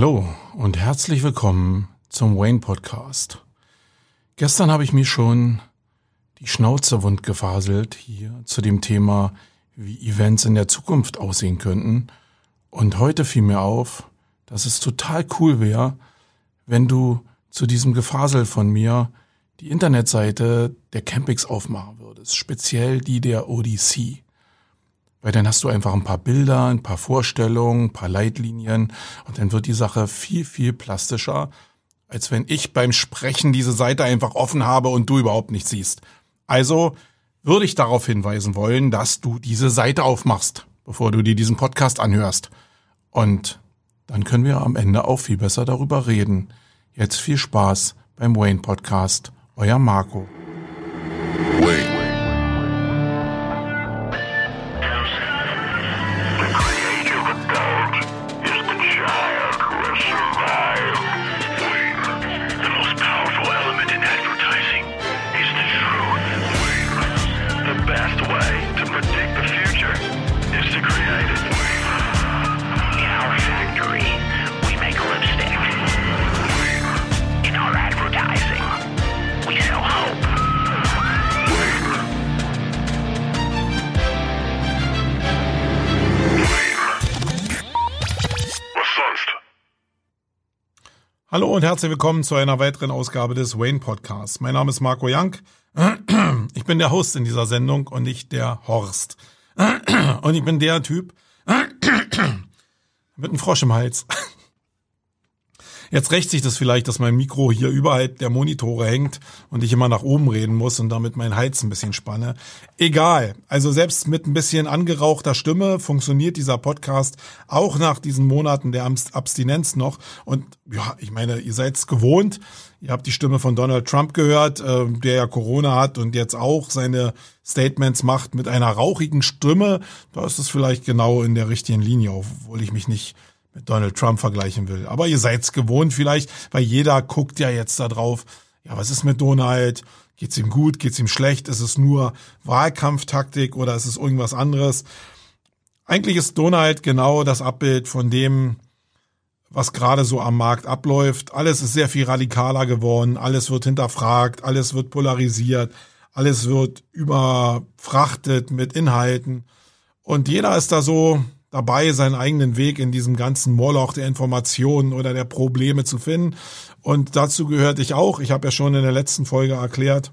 Hallo und herzlich willkommen zum Wayne Podcast. Gestern habe ich mir schon die Schnauze wund gefaselt hier zu dem Thema, wie Events in der Zukunft aussehen könnten. Und heute fiel mir auf, dass es total cool wäre, wenn du zu diesem Gefasel von mir die Internetseite der Campings aufmachen würdest, speziell die der ODC. Weil dann hast du einfach ein paar Bilder, ein paar Vorstellungen, ein paar Leitlinien und dann wird die Sache viel, viel plastischer, als wenn ich beim Sprechen diese Seite einfach offen habe und du überhaupt nichts siehst. Also würde ich darauf hinweisen wollen, dass du diese Seite aufmachst, bevor du dir diesen Podcast anhörst. Und dann können wir am Ende auch viel besser darüber reden. Jetzt viel Spaß beim Wayne Podcast. Euer Marco. Wayne. Herzlich willkommen zu einer weiteren Ausgabe des Wayne Podcasts. Mein Name ist Marco Young. Ich bin der Host in dieser Sendung und nicht der Horst. Und ich bin der Typ mit einem Frosch im Hals. Jetzt rächt sich das vielleicht, dass mein Mikro hier überhalb der Monitore hängt und ich immer nach oben reden muss und damit mein Hals ein bisschen spanne. Egal. Also selbst mit ein bisschen angerauchter Stimme funktioniert dieser Podcast auch nach diesen Monaten der Abstinenz noch. Und ja, ich meine, ihr seid's gewohnt. Ihr habt die Stimme von Donald Trump gehört, äh, der ja Corona hat und jetzt auch seine Statements macht mit einer rauchigen Stimme. Da ist es vielleicht genau in der richtigen Linie, obwohl ich mich nicht mit Donald Trump vergleichen will. Aber ihr seid's gewohnt vielleicht, weil jeder guckt ja jetzt da drauf. Ja, was ist mit Donald? Geht's ihm gut? Geht's ihm schlecht? Ist es nur Wahlkampftaktik oder ist es irgendwas anderes? Eigentlich ist Donald genau das Abbild von dem, was gerade so am Markt abläuft. Alles ist sehr viel radikaler geworden. Alles wird hinterfragt. Alles wird polarisiert. Alles wird überfrachtet mit Inhalten. Und jeder ist da so, dabei, seinen eigenen Weg in diesem ganzen Moloch der Informationen oder der Probleme zu finden. Und dazu gehörte ich auch. Ich habe ja schon in der letzten Folge erklärt,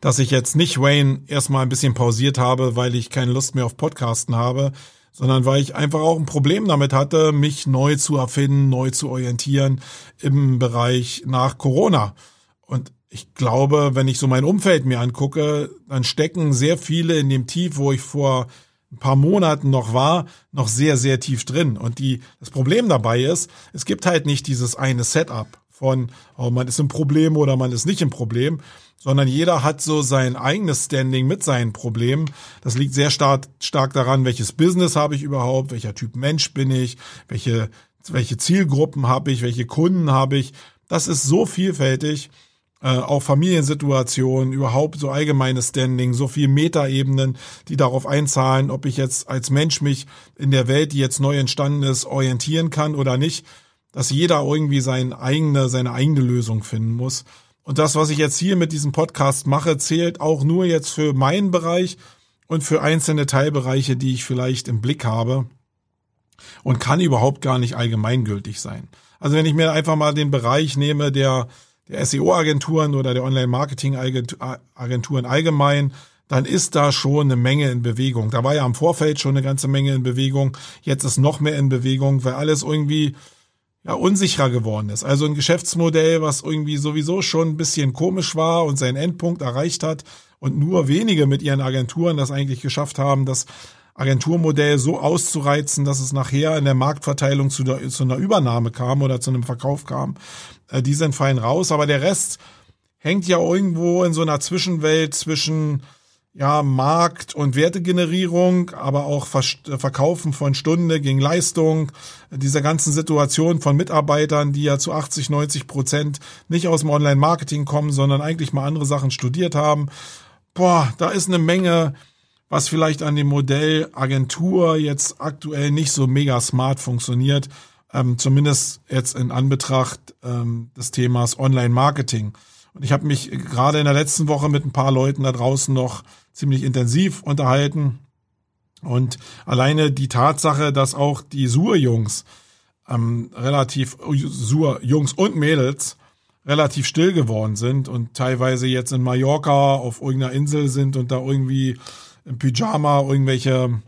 dass ich jetzt nicht Wayne erstmal ein bisschen pausiert habe, weil ich keine Lust mehr auf Podcasten habe, sondern weil ich einfach auch ein Problem damit hatte, mich neu zu erfinden, neu zu orientieren im Bereich nach Corona. Und ich glaube, wenn ich so mein Umfeld mir angucke, dann stecken sehr viele in dem Tief, wo ich vor ein paar Monaten noch war, noch sehr, sehr tief drin. Und die, das Problem dabei ist, es gibt halt nicht dieses eine Setup von, oh, man ist im Problem oder man ist nicht im Problem, sondern jeder hat so sein eigenes Standing mit seinen Problemen. Das liegt sehr stark, stark daran, welches Business habe ich überhaupt, welcher Typ Mensch bin ich, welche, welche Zielgruppen habe ich, welche Kunden habe ich. Das ist so vielfältig äh, auch Familiensituationen, überhaupt so allgemeines Standing, so viel Metaebenen, die darauf einzahlen, ob ich jetzt als Mensch mich in der Welt, die jetzt neu entstanden ist, orientieren kann oder nicht, dass jeder irgendwie seine eigene, seine eigene Lösung finden muss. Und das, was ich jetzt hier mit diesem Podcast mache, zählt auch nur jetzt für meinen Bereich und für einzelne Teilbereiche, die ich vielleicht im Blick habe und kann überhaupt gar nicht allgemeingültig sein. Also wenn ich mir einfach mal den Bereich nehme, der der SEO-Agenturen oder der Online-Marketing-Agenturen allgemein, dann ist da schon eine Menge in Bewegung. Da war ja am Vorfeld schon eine ganze Menge in Bewegung. Jetzt ist noch mehr in Bewegung, weil alles irgendwie ja, unsicherer geworden ist. Also ein Geschäftsmodell, was irgendwie sowieso schon ein bisschen komisch war und seinen Endpunkt erreicht hat und nur wenige mit ihren Agenturen das eigentlich geschafft haben, das Agenturmodell so auszureizen, dass es nachher in der Marktverteilung zu, der, zu einer Übernahme kam oder zu einem Verkauf kam. Äh, die sind fein raus, aber der Rest hängt ja irgendwo in so einer Zwischenwelt zwischen ja, Markt- und Wertegenerierung, aber auch Verkaufen von Stunde gegen Leistung, dieser ganzen Situation von Mitarbeitern, die ja zu 80, 90 Prozent nicht aus dem Online-Marketing kommen, sondern eigentlich mal andere Sachen studiert haben. Boah, da ist eine Menge, was vielleicht an dem Modell Agentur jetzt aktuell nicht so mega smart funktioniert. Ähm, zumindest jetzt in Anbetracht ähm, des Themas Online-Marketing. Und ich habe mich gerade in der letzten Woche mit ein paar Leuten da draußen noch ziemlich intensiv unterhalten. Und alleine die Tatsache, dass auch die Sur-Jungs ähm, relativ, Sur-Jungs und Mädels relativ still geworden sind und teilweise jetzt in Mallorca auf irgendeiner Insel sind und da irgendwie im Pyjama irgendwelche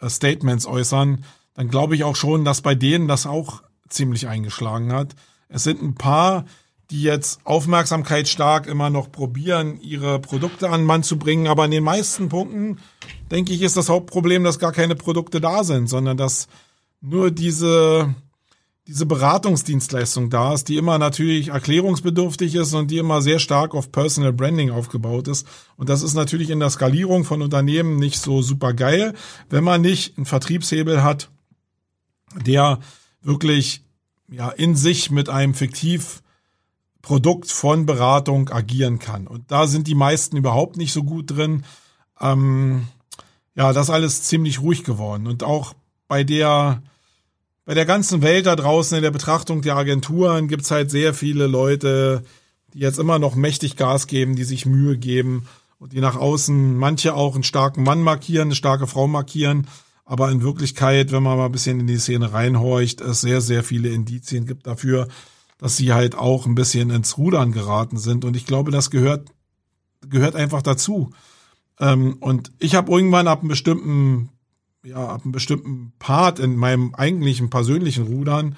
äh, Statements äußern, dann glaube ich auch schon, dass bei denen das auch ziemlich eingeschlagen hat. Es sind ein paar, die jetzt Aufmerksamkeit stark immer noch probieren, ihre Produkte an den Mann zu bringen. Aber in den meisten Punkten, denke ich, ist das Hauptproblem, dass gar keine Produkte da sind, sondern dass nur diese, diese Beratungsdienstleistung da ist, die immer natürlich erklärungsbedürftig ist und die immer sehr stark auf Personal Branding aufgebaut ist. Und das ist natürlich in der Skalierung von Unternehmen nicht so super geil, wenn man nicht einen Vertriebshebel hat, der wirklich ja in sich mit einem fiktiv Produkt von Beratung agieren kann. Und da sind die meisten überhaupt nicht so gut drin. Ähm, ja, das alles ziemlich ruhig geworden. Und auch bei der, bei der ganzen Welt da draußen in der Betrachtung der Agenturen gibt's halt sehr viele Leute, die jetzt immer noch mächtig Gas geben, die sich Mühe geben und die nach außen manche auch einen starken Mann markieren, eine starke Frau markieren. Aber in Wirklichkeit, wenn man mal ein bisschen in die Szene reinhorcht, es sehr, sehr viele Indizien gibt dafür, dass sie halt auch ein bisschen ins Rudern geraten sind. Und ich glaube, das gehört, gehört einfach dazu. Ähm, und ich habe irgendwann ab einem bestimmten, ja, ab einem bestimmten Part in meinem eigentlichen persönlichen Rudern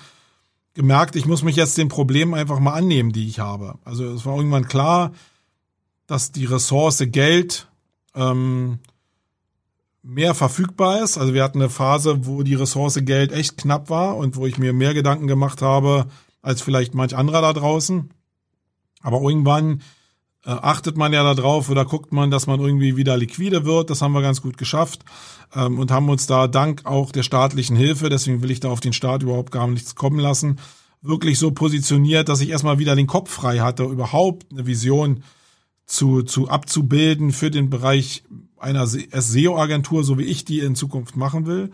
gemerkt, ich muss mich jetzt den Problemen einfach mal annehmen, die ich habe. Also es war irgendwann klar, dass die Ressource Geld ähm, mehr verfügbar ist. Also wir hatten eine Phase, wo die Ressource Geld echt knapp war und wo ich mir mehr Gedanken gemacht habe, als vielleicht manch anderer da draußen. Aber irgendwann äh, achtet man ja darauf oder guckt man, dass man irgendwie wieder liquide wird. Das haben wir ganz gut geschafft ähm, und haben uns da dank auch der staatlichen Hilfe, deswegen will ich da auf den Staat überhaupt gar nichts kommen lassen, wirklich so positioniert, dass ich erstmal wieder den Kopf frei hatte, überhaupt eine Vision zu, zu abzubilden für den Bereich einer SEO-Agentur, so wie ich die in Zukunft machen will.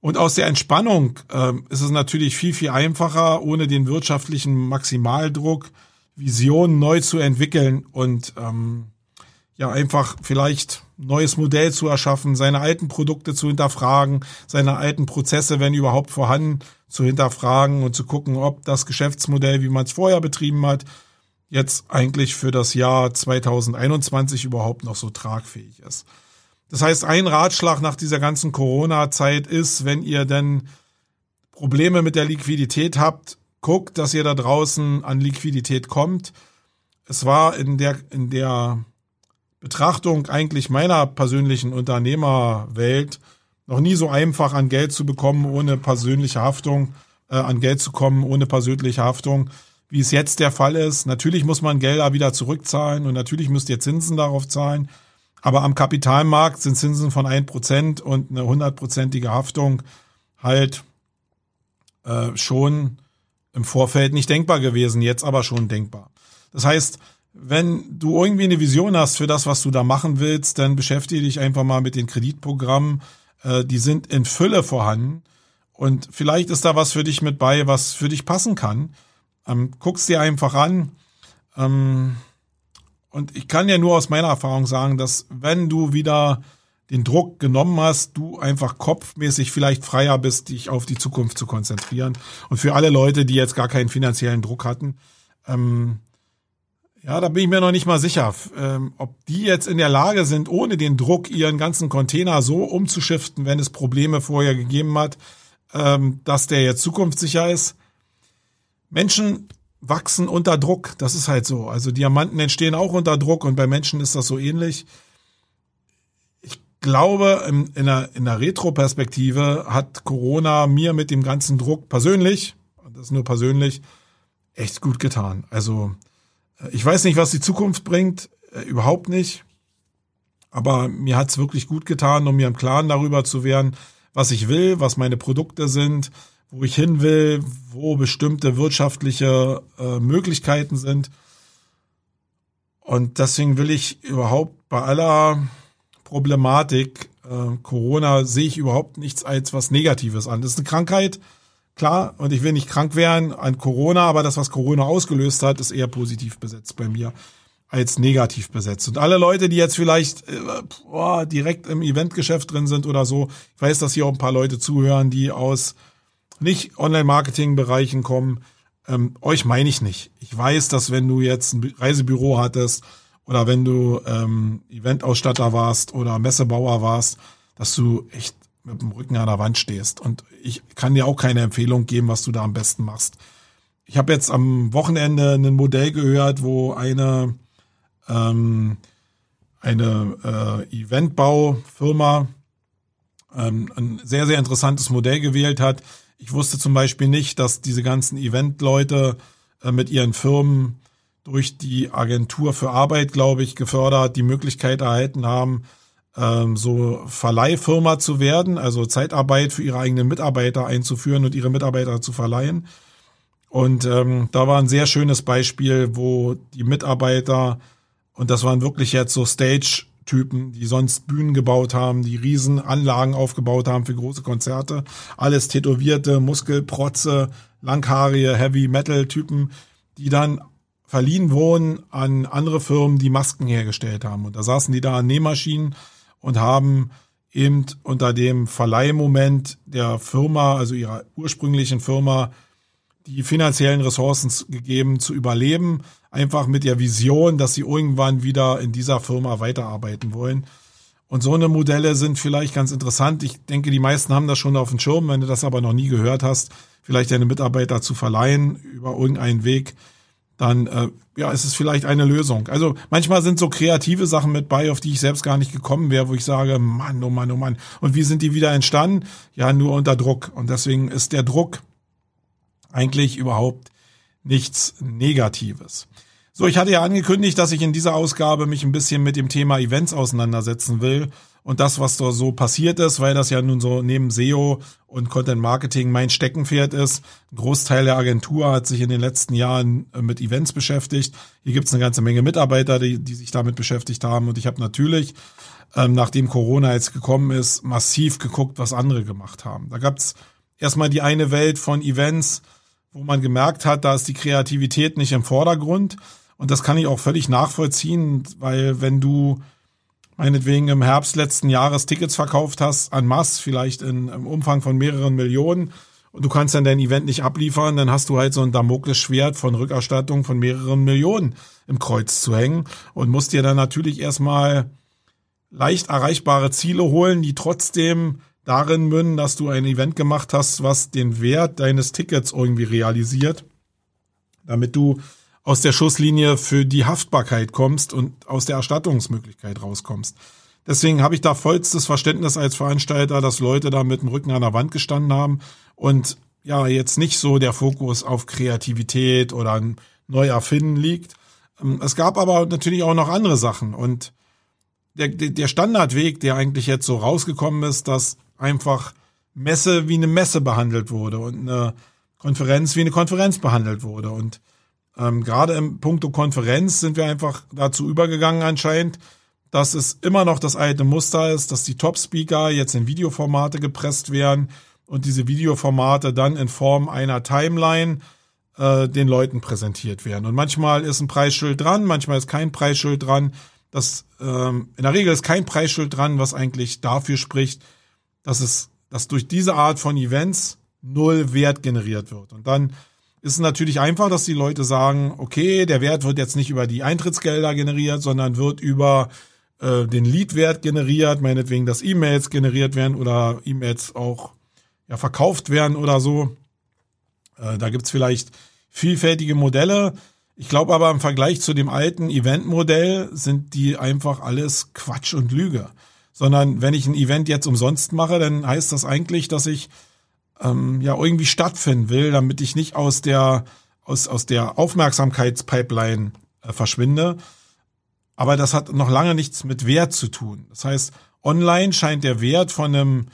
Und aus der Entspannung ähm, ist es natürlich viel, viel einfacher, ohne den wirtschaftlichen Maximaldruck Visionen neu zu entwickeln und ähm, ja einfach vielleicht neues Modell zu erschaffen, seine alten Produkte zu hinterfragen, seine alten Prozesse, wenn überhaupt vorhanden, zu hinterfragen und zu gucken, ob das Geschäftsmodell, wie man es vorher betrieben hat, jetzt eigentlich für das Jahr 2021 überhaupt noch so tragfähig ist. Das heißt, ein Ratschlag nach dieser ganzen Corona-Zeit ist, wenn ihr denn Probleme mit der Liquidität habt, guckt, dass ihr da draußen an Liquidität kommt. Es war in der, in der Betrachtung eigentlich meiner persönlichen Unternehmerwelt noch nie so einfach an Geld zu bekommen, ohne persönliche Haftung, äh, an Geld zu kommen, ohne persönliche Haftung, wie es jetzt der Fall ist. Natürlich muss man Gelder wieder zurückzahlen und natürlich müsst ihr Zinsen darauf zahlen. Aber am Kapitalmarkt sind Zinsen von ein Prozent und eine hundertprozentige Haftung halt äh, schon im Vorfeld nicht denkbar gewesen, jetzt aber schon denkbar. Das heißt, wenn du irgendwie eine Vision hast für das, was du da machen willst, dann beschäftige dich einfach mal mit den Kreditprogrammen. Äh, die sind in Fülle vorhanden. Und vielleicht ist da was für dich mit bei, was für dich passen kann. Ähm, guck's dir einfach an. Ähm, und ich kann ja nur aus meiner Erfahrung sagen, dass wenn du wieder den Druck genommen hast, du einfach kopfmäßig vielleicht freier bist, dich auf die Zukunft zu konzentrieren. Und für alle Leute, die jetzt gar keinen finanziellen Druck hatten, ähm, ja, da bin ich mir noch nicht mal sicher, ähm, ob die jetzt in der Lage sind, ohne den Druck ihren ganzen Container so umzuschiften, wenn es Probleme vorher gegeben hat, ähm, dass der jetzt zukunftssicher ist. Menschen wachsen unter Druck. Das ist halt so. Also Diamanten entstehen auch unter Druck und bei Menschen ist das so ähnlich. Ich glaube, in, in der, in der Retro-Perspektive hat Corona mir mit dem ganzen Druck persönlich, das ist nur persönlich, echt gut getan. Also äh, ich weiß nicht, was die Zukunft bringt, äh, überhaupt nicht. Aber mir hat's wirklich gut getan, um mir im Klaren darüber zu werden, was ich will, was meine Produkte sind, wo ich hin will, wo bestimmte wirtschaftliche äh, Möglichkeiten sind. Und deswegen will ich überhaupt bei aller Problematik äh, Corona sehe ich überhaupt nichts als was Negatives an. Das ist eine Krankheit, klar, und ich will nicht krank werden an Corona, aber das, was Corona ausgelöst hat, ist eher positiv besetzt bei mir als negativ besetzt. Und alle Leute, die jetzt vielleicht äh, boah, direkt im Eventgeschäft drin sind oder so, ich weiß, dass hier auch ein paar Leute zuhören, die aus nicht Online-Marketing-Bereichen kommen, ähm, euch meine ich nicht. Ich weiß, dass wenn du jetzt ein Reisebüro hattest oder wenn du ähm, Eventausstatter warst oder Messebauer warst, dass du echt mit dem Rücken an der Wand stehst. Und ich kann dir auch keine Empfehlung geben, was du da am besten machst. Ich habe jetzt am Wochenende ein Modell gehört, wo eine ähm, eine äh, Eventbaufirma ähm, ein sehr, sehr interessantes Modell gewählt hat. Ich wusste zum Beispiel nicht, dass diese ganzen Eventleute äh, mit ihren Firmen durch die Agentur für Arbeit, glaube ich, gefördert, die Möglichkeit erhalten haben, ähm, so Verleihfirma zu werden, also Zeitarbeit für ihre eigenen Mitarbeiter einzuführen und ihre Mitarbeiter zu verleihen. Und ähm, da war ein sehr schönes Beispiel, wo die Mitarbeiter, und das waren wirklich jetzt so Stage-Typen, die sonst Bühnen gebaut haben, die Riesenanlagen aufgebaut haben für große Konzerte, alles tätowierte, Muskelprotze, langhaarige Heavy-Metal-Typen, die dann verliehen wurden an andere Firmen, die Masken hergestellt haben. Und da saßen die da an Nähmaschinen und haben eben unter dem Verleihmoment der Firma, also ihrer ursprünglichen Firma, die finanziellen Ressourcen gegeben zu überleben, einfach mit der Vision, dass sie irgendwann wieder in dieser Firma weiterarbeiten wollen. Und so eine Modelle sind vielleicht ganz interessant. Ich denke, die meisten haben das schon auf dem Schirm. Wenn du das aber noch nie gehört hast, vielleicht deine Mitarbeiter zu verleihen über irgendeinen Weg, dann äh, ja, ist es vielleicht eine Lösung. Also manchmal sind so kreative Sachen mit bei, auf die ich selbst gar nicht gekommen wäre, wo ich sage, Mann, oh Mann, oh Mann. Und wie sind die wieder entstanden? Ja, nur unter Druck. Und deswegen ist der Druck eigentlich überhaupt nichts Negatives. So, ich hatte ja angekündigt, dass ich in dieser Ausgabe mich ein bisschen mit dem Thema Events auseinandersetzen will und das, was da so passiert ist, weil das ja nun so neben SEO und Content Marketing mein Steckenpferd ist. Ein Großteil der Agentur hat sich in den letzten Jahren äh, mit Events beschäftigt. Hier gibt es eine ganze Menge Mitarbeiter, die, die sich damit beschäftigt haben. Und ich habe natürlich, ähm, nachdem Corona jetzt gekommen ist, massiv geguckt, was andere gemacht haben. Da gab es erstmal die eine Welt von Events, wo man gemerkt hat, da ist die Kreativität nicht im Vordergrund. Und das kann ich auch völlig nachvollziehen, weil wenn du meinetwegen im Herbst letzten Jahres Tickets verkauft hast, an Mass, vielleicht in, im Umfang von mehreren Millionen, und du kannst dann dein Event nicht abliefern, dann hast du halt so ein Damoklesschwert von Rückerstattung von mehreren Millionen im Kreuz zu hängen und musst dir dann natürlich erstmal leicht erreichbare Ziele holen, die trotzdem darin münden, dass du ein Event gemacht hast, was den Wert deines Tickets irgendwie realisiert, damit du aus der Schusslinie für die Haftbarkeit kommst und aus der Erstattungsmöglichkeit rauskommst. Deswegen habe ich da vollstes Verständnis als Veranstalter, dass Leute da mit dem Rücken an der Wand gestanden haben und ja, jetzt nicht so der Fokus auf Kreativität oder Neuerfinden liegt. Ähm, es gab aber natürlich auch noch andere Sachen und der, der Standardweg, der eigentlich jetzt so rausgekommen ist, dass einfach Messe wie eine Messe behandelt wurde und eine Konferenz wie eine Konferenz behandelt wurde und ähm, Gerade im Punkto Konferenz sind wir einfach dazu übergegangen anscheinend, dass es immer noch das alte Muster ist, dass die Top-Speaker jetzt in Videoformate gepresst werden und diese Videoformate dann in Form einer Timeline äh, den Leuten präsentiert werden. Und manchmal ist ein Preisschild dran, manchmal ist kein Preisschild dran. Das ähm, in der Regel ist kein Preisschild dran, was eigentlich dafür spricht, dass es, dass durch diese Art von Events null Wert generiert wird. Und dann ist es natürlich einfach, dass die Leute sagen, okay, der Wert wird jetzt nicht über die Eintrittsgelder generiert, sondern wird über äh, den Leadwert generiert, meinetwegen, dass E-Mails generiert werden oder E-Mails auch ja, verkauft werden oder so. Äh, da gibt's vielleicht vielfältige Modelle. Ich glaube aber im Vergleich zu dem alten Event-Modell sind die einfach alles Quatsch und Lüge. Sondern wenn ich ein Event jetzt umsonst mache, dann heißt das eigentlich, dass ich ähm, ja irgendwie stattfinden will, damit ich nicht aus der aus aus der Aufmerksamkeitspipeline äh, verschwinde. Aber das hat noch lange nichts mit Wert zu tun. Das heißt, online scheint der Wert von einem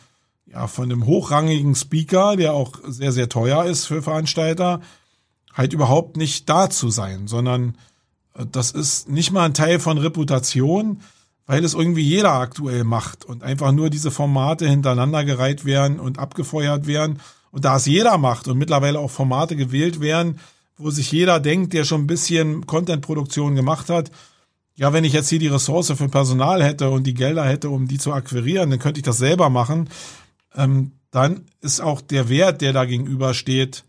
ja von einem hochrangigen Speaker, der auch sehr sehr teuer ist für Veranstalter, halt überhaupt nicht da zu sein, sondern äh, das ist nicht mal ein Teil von Reputation, weil es irgendwie jeder aktuell macht und einfach nur diese Formate hintereinander gereiht werden und abgefeuert werden und da es jeder macht und mittlerweile auch Formate gewählt werden, wo sich jeder denkt, der schon ein bisschen Content-Produktion gemacht hat, ja, wenn ich jetzt hier die Ressource für Personal hätte und die Gelder hätte, um die zu akquirieren, dann könnte ich das selber machen. Ähm, dann ist auch der Wert, der da gegenüber steht,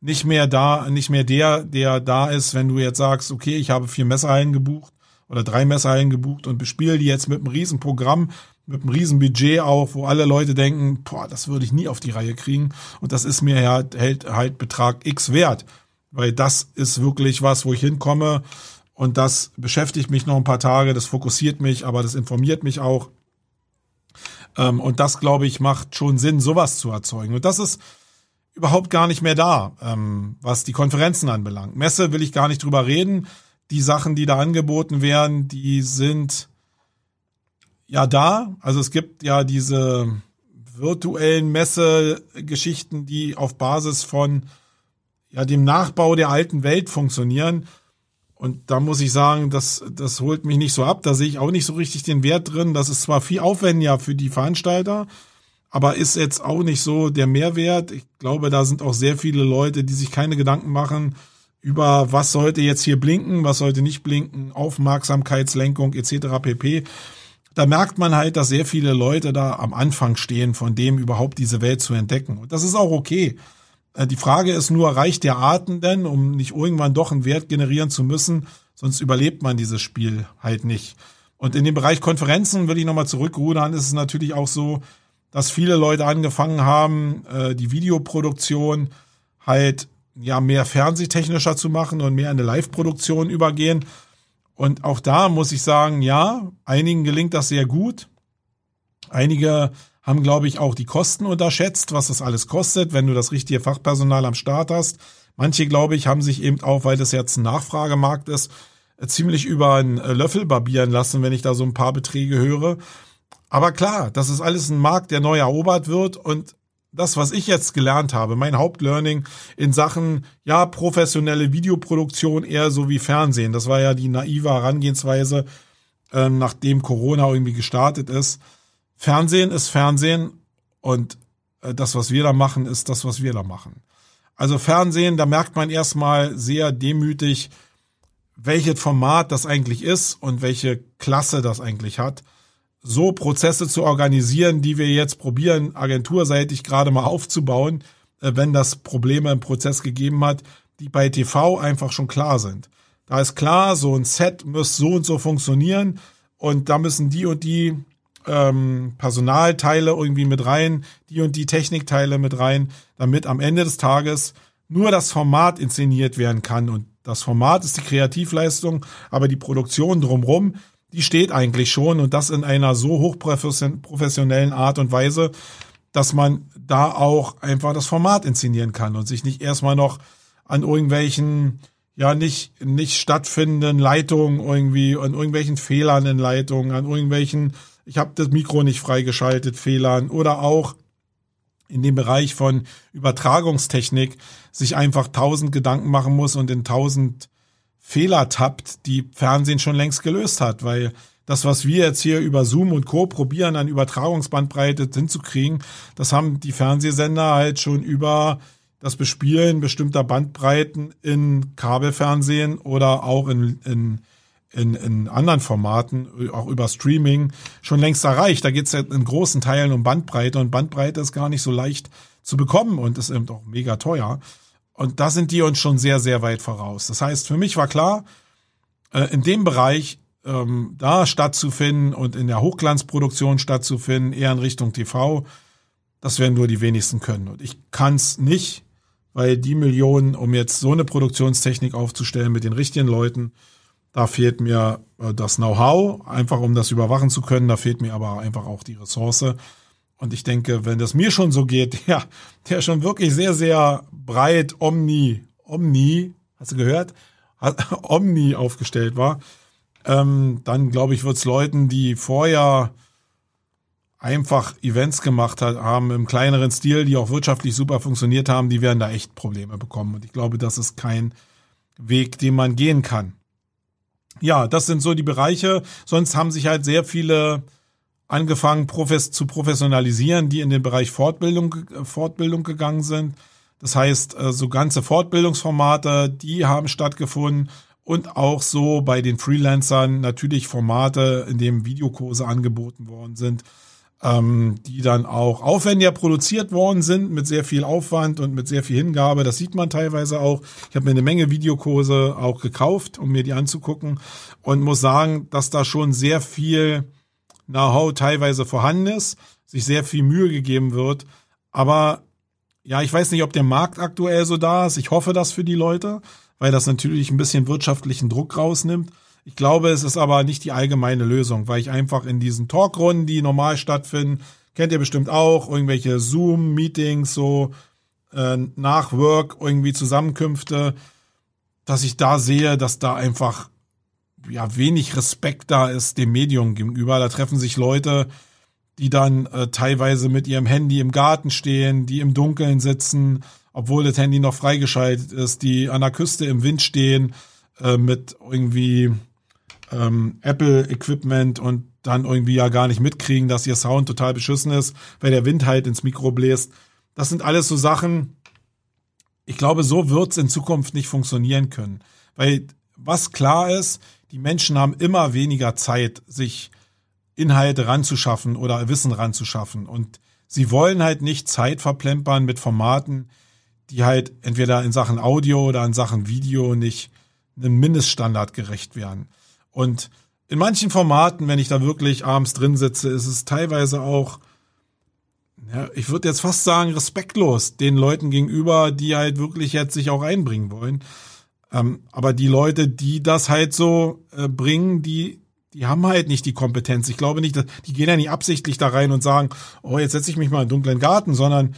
nicht mehr da, nicht mehr der, der da ist, wenn du jetzt sagst, okay, ich habe vier Messerhallen gebucht oder drei Messerhallen gebucht und bespiele die jetzt mit einem riesen Programm, mit einem riesen Budget auch, wo alle Leute denken, boah, das würde ich nie auf die Reihe kriegen und das ist mir ja hält halt Betrag X wert, weil das ist wirklich was, wo ich hinkomme und das beschäftigt mich noch ein paar Tage, das fokussiert mich, aber das informiert mich auch. Ähm, und das, glaube ich, macht schon Sinn, sowas zu erzeugen. Und das ist überhaupt gar nicht mehr da, ähm, was die Konferenzen anbelangt. Messe will ich gar nicht drüber reden. Die Sachen, die da angeboten werden, die sind ja da. Also es gibt ja diese virtuellen Messegeschichten, die auf Basis von ja dem Nachbau der alten Welt funktionieren. Und da muss ich sagen, das, das holt mich nicht so ab. Da sehe ich auch nicht so richtig den Wert drin. Das ist zwar viel aufwendiger für die Veranstalter, aber ist jetzt auch nicht so der Mehrwert. Ich glaube, da sind auch sehr viele Leute, die sich keine Gedanken machen über was sollte jetzt hier blinken, was sollte nicht blinken, Aufmerksamkeitslenkung etc. pp. Da merkt man halt, dass sehr viele Leute da am Anfang stehen, von dem überhaupt diese Welt zu entdecken. Und das ist auch okay. Äh, die Frage ist nur, reicht der Atem denn, um nicht irgendwann doch einen Wert generieren zu müssen? Sonst überlebt man dieses Spiel halt nicht. Und in dem Bereich Konferenzen will ich nochmal zurückrudern, ist es natürlich auch so, dass viele Leute angefangen haben, äh, die Videoproduktion halt ja mehr fernsehtechnischer zu machen und mehr in eine Live-Produktion übergehen. Und auch da muss ich sagen, ja, einigen gelingt das sehr gut. Einige haben, glaube ich, auch die Kosten unterschätzt, was das alles kostet, wenn du das richtige Fachpersonal am Start hast. Manche, glaube ich, haben sich eben auch, weil das jetzt ein Nachfragemarkt ist, ziemlich über einen Löffel barbieren lassen, wenn ich da so ein paar Beträge höre. Aber klar, das ist alles ein Markt, der neu erobert wird und das, was ich jetzt gelernt habe, mein Hauptlearning in Sachen, ja, professionelle Videoproduktion eher so wie Fernsehen. Das war ja die naive Herangehensweise, äh, nachdem Corona irgendwie gestartet ist. Fernsehen ist Fernsehen und äh, das, was wir da machen, ist das, was wir da machen. Also Fernsehen, da merkt man erstmal sehr demütig, welches Format das eigentlich ist und welche Klasse das eigentlich hat so Prozesse zu organisieren, die wir jetzt probieren, agenturseitig gerade mal aufzubauen, äh, wenn das Probleme im Prozess gegeben hat, die bei TV einfach schon klar sind. Da ist klar, so ein Set muss so und so funktionieren und da müssen die und die ähm, Personalteile irgendwie mit rein, die und die Technikteile mit rein, damit am Ende des Tages nur das Format inszeniert werden kann. Und das Format ist die Kreativleistung, aber die Produktion drumrum die steht eigentlich schon und das in einer so hochprofessionellen Art und Weise, dass man da auch einfach das Format inszenieren kann und sich nicht erstmal noch an irgendwelchen ja nicht nicht stattfindenden Leitungen irgendwie an irgendwelchen Fehlern in Leitungen, an irgendwelchen ich habe das Mikro nicht freigeschaltet Fehlern oder auch in dem Bereich von Übertragungstechnik sich einfach tausend Gedanken machen muss und in tausend Fehler tappt, die Fernsehen schon längst gelöst hat, weil das, was wir jetzt hier über Zoom und Co. probieren, an Übertragungsbandbreite hinzukriegen, das haben die Fernsehsender halt schon über das Bespielen bestimmter Bandbreiten in Kabelfernsehen oder auch in, in, in, in anderen Formaten, auch über Streaming, schon längst erreicht. Da geht es ja in großen Teilen um Bandbreite und Bandbreite ist gar nicht so leicht zu bekommen und ist eben auch mega teuer. Und da sind die uns schon sehr, sehr weit voraus. Das heißt, für mich war klar, äh, in dem Bereich ähm, da stattzufinden und in der Hochglanzproduktion stattzufinden, eher in Richtung TV, das werden nur die wenigsten können. Und ich kann es nicht, weil die Millionen, um jetzt so eine Produktionstechnik aufzustellen mit den richtigen Leuten, da fehlt mir äh, das Know-how, einfach um das überwachen zu können. Da fehlt mir aber einfach auch die Ressource. Und ich denke, wenn das mir schon so geht, ja, der schon wirklich sehr, sehr breit Omni, Omni, hast du gehört? Omni aufgestellt war, ähm, dann glaube ich, wird es Leuten, die vorher einfach Events gemacht hat, haben im kleineren Stil, die auch wirtschaftlich super funktioniert haben, die werden da echt Probleme bekommen. Und ich glaube, das ist kein Weg, den man gehen kann. Ja, das sind so die Bereiche. Sonst haben sich halt sehr viele angefangen profes zu professionalisieren, die in den Bereich Fortbildung, Fortbildung gegangen sind. Das heißt, äh, so ganze Fortbildungsformate, die haben stattgefunden und auch so bei den Freelancern natürlich Formate, in denen Videokurse angeboten worden sind, ähm, die dann auch aufwendiger produziert worden sind mit sehr viel Aufwand und mit sehr viel Hingabe. Das sieht man teilweise auch. Ich habe mir eine Menge Videokurse auch gekauft, um mir die anzugucken und muss sagen, dass da schon sehr viel Know-how teilweise vorhanden ist, sich sehr viel Mühe gegeben wird. Aber ja, ich weiß nicht, ob der Markt aktuell so da ist. Ich hoffe das für die Leute, weil das natürlich ein bisschen wirtschaftlichen Druck rausnimmt. Ich glaube, es ist aber nicht die allgemeine Lösung, weil ich einfach in diesen Talkrunden, die normal stattfinden, kennt ihr bestimmt auch, irgendwelche Zoom-Meetings, so äh, nach Work, irgendwie Zusammenkünfte, dass ich da sehe, dass da einfach ja wenig Respekt da ist dem Medium gegenüber. Da treffen sich Leute, die dann äh, teilweise mit ihrem Handy im Garten stehen, die im Dunkeln sitzen, obwohl das Handy noch freigeschaltet ist, die an der Küste im Wind stehen äh, mit irgendwie ähm, Apple-Equipment und dann irgendwie ja gar nicht mitkriegen, dass ihr Sound total beschissen ist, weil der Wind halt ins Mikro bläst. Das sind alles so Sachen, ich glaube, so wird's in Zukunft nicht funktionieren können. Weil was klar ist, die Menschen haben immer weniger Zeit, sich Inhalte ranzuschaffen oder Wissen ranzuschaffen. Und sie wollen halt nicht Zeit verplempern mit Formaten, die halt entweder in Sachen Audio oder in Sachen Video nicht einem Mindeststandard gerecht werden. Und in manchen Formaten, wenn ich da wirklich abends drin sitze, ist es teilweise auch, ja, ich würde jetzt fast sagen, respektlos den Leuten gegenüber, die halt wirklich jetzt sich auch einbringen wollen. Ähm, aber die Leute, die das halt so äh, bringen, die, die haben halt nicht die Kompetenz. Ich glaube nicht, dass, die gehen ja nicht absichtlich da rein und sagen, oh, jetzt setze ich mich mal in dunklen Garten, sondern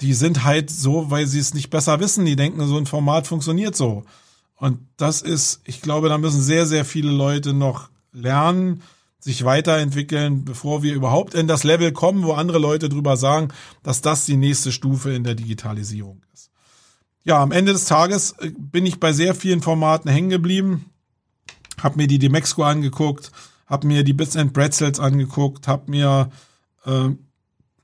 die sind halt so, weil sie es nicht besser wissen. Die denken, so ein Format funktioniert so. Und das ist, ich glaube, da müssen sehr, sehr viele Leute noch lernen, sich weiterentwickeln, bevor wir überhaupt in das Level kommen, wo andere Leute drüber sagen, dass das die nächste Stufe in der Digitalisierung ist ja, am Ende des Tages äh, bin ich bei sehr vielen Formaten hängen geblieben, hab mir die Demexco angeguckt, hab mir die Bits and Pretzels angeguckt, hab mir äh,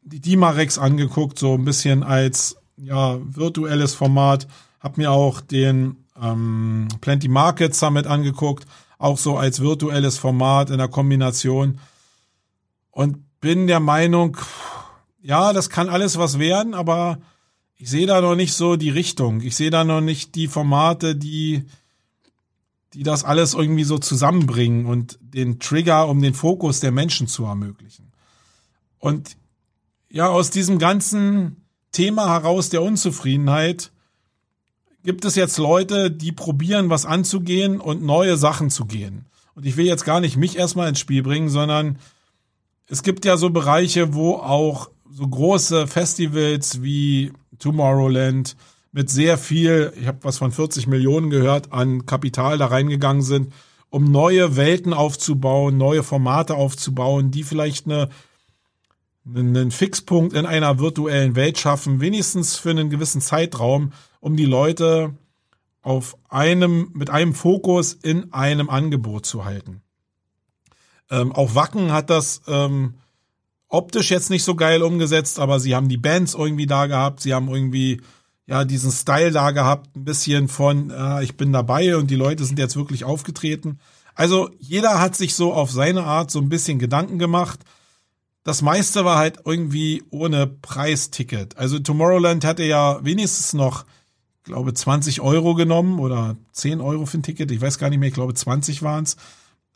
die Dimarex angeguckt, so ein bisschen als ja virtuelles Format, hab mir auch den ähm, Plenty Market Summit angeguckt, auch so als virtuelles Format in der Kombination. Und bin der Meinung, ja, das kann alles was werden, aber ich sehe da noch nicht so die Richtung. Ich sehe da noch nicht die Formate, die, die das alles irgendwie so zusammenbringen und den Trigger, um den Fokus der Menschen zu ermöglichen. Und ja, aus diesem ganzen Thema heraus der Unzufriedenheit gibt es jetzt Leute, die probieren, was anzugehen und neue Sachen zu gehen. Und ich will jetzt gar nicht mich erstmal ins Spiel bringen, sondern es gibt ja so Bereiche, wo auch so große Festivals wie Tomorrowland mit sehr viel, ich habe was von 40 Millionen gehört, an Kapital da reingegangen sind, um neue Welten aufzubauen, neue Formate aufzubauen, die vielleicht eine, einen Fixpunkt in einer virtuellen Welt schaffen, wenigstens für einen gewissen Zeitraum, um die Leute auf einem, mit einem Fokus in einem Angebot zu halten. Ähm, auch Wacken hat das ähm, optisch jetzt nicht so geil umgesetzt, aber sie haben die Bands irgendwie da gehabt, sie haben irgendwie ja diesen Style da gehabt, ein bisschen von äh, ich bin dabei und die Leute sind jetzt wirklich aufgetreten. Also jeder hat sich so auf seine Art so ein bisschen Gedanken gemacht. Das meiste war halt irgendwie ohne Preisticket. Also Tomorrowland hatte ja wenigstens noch, glaube 20 Euro genommen oder 10 Euro für ein Ticket. Ich weiß gar nicht mehr, ich glaube 20 waren's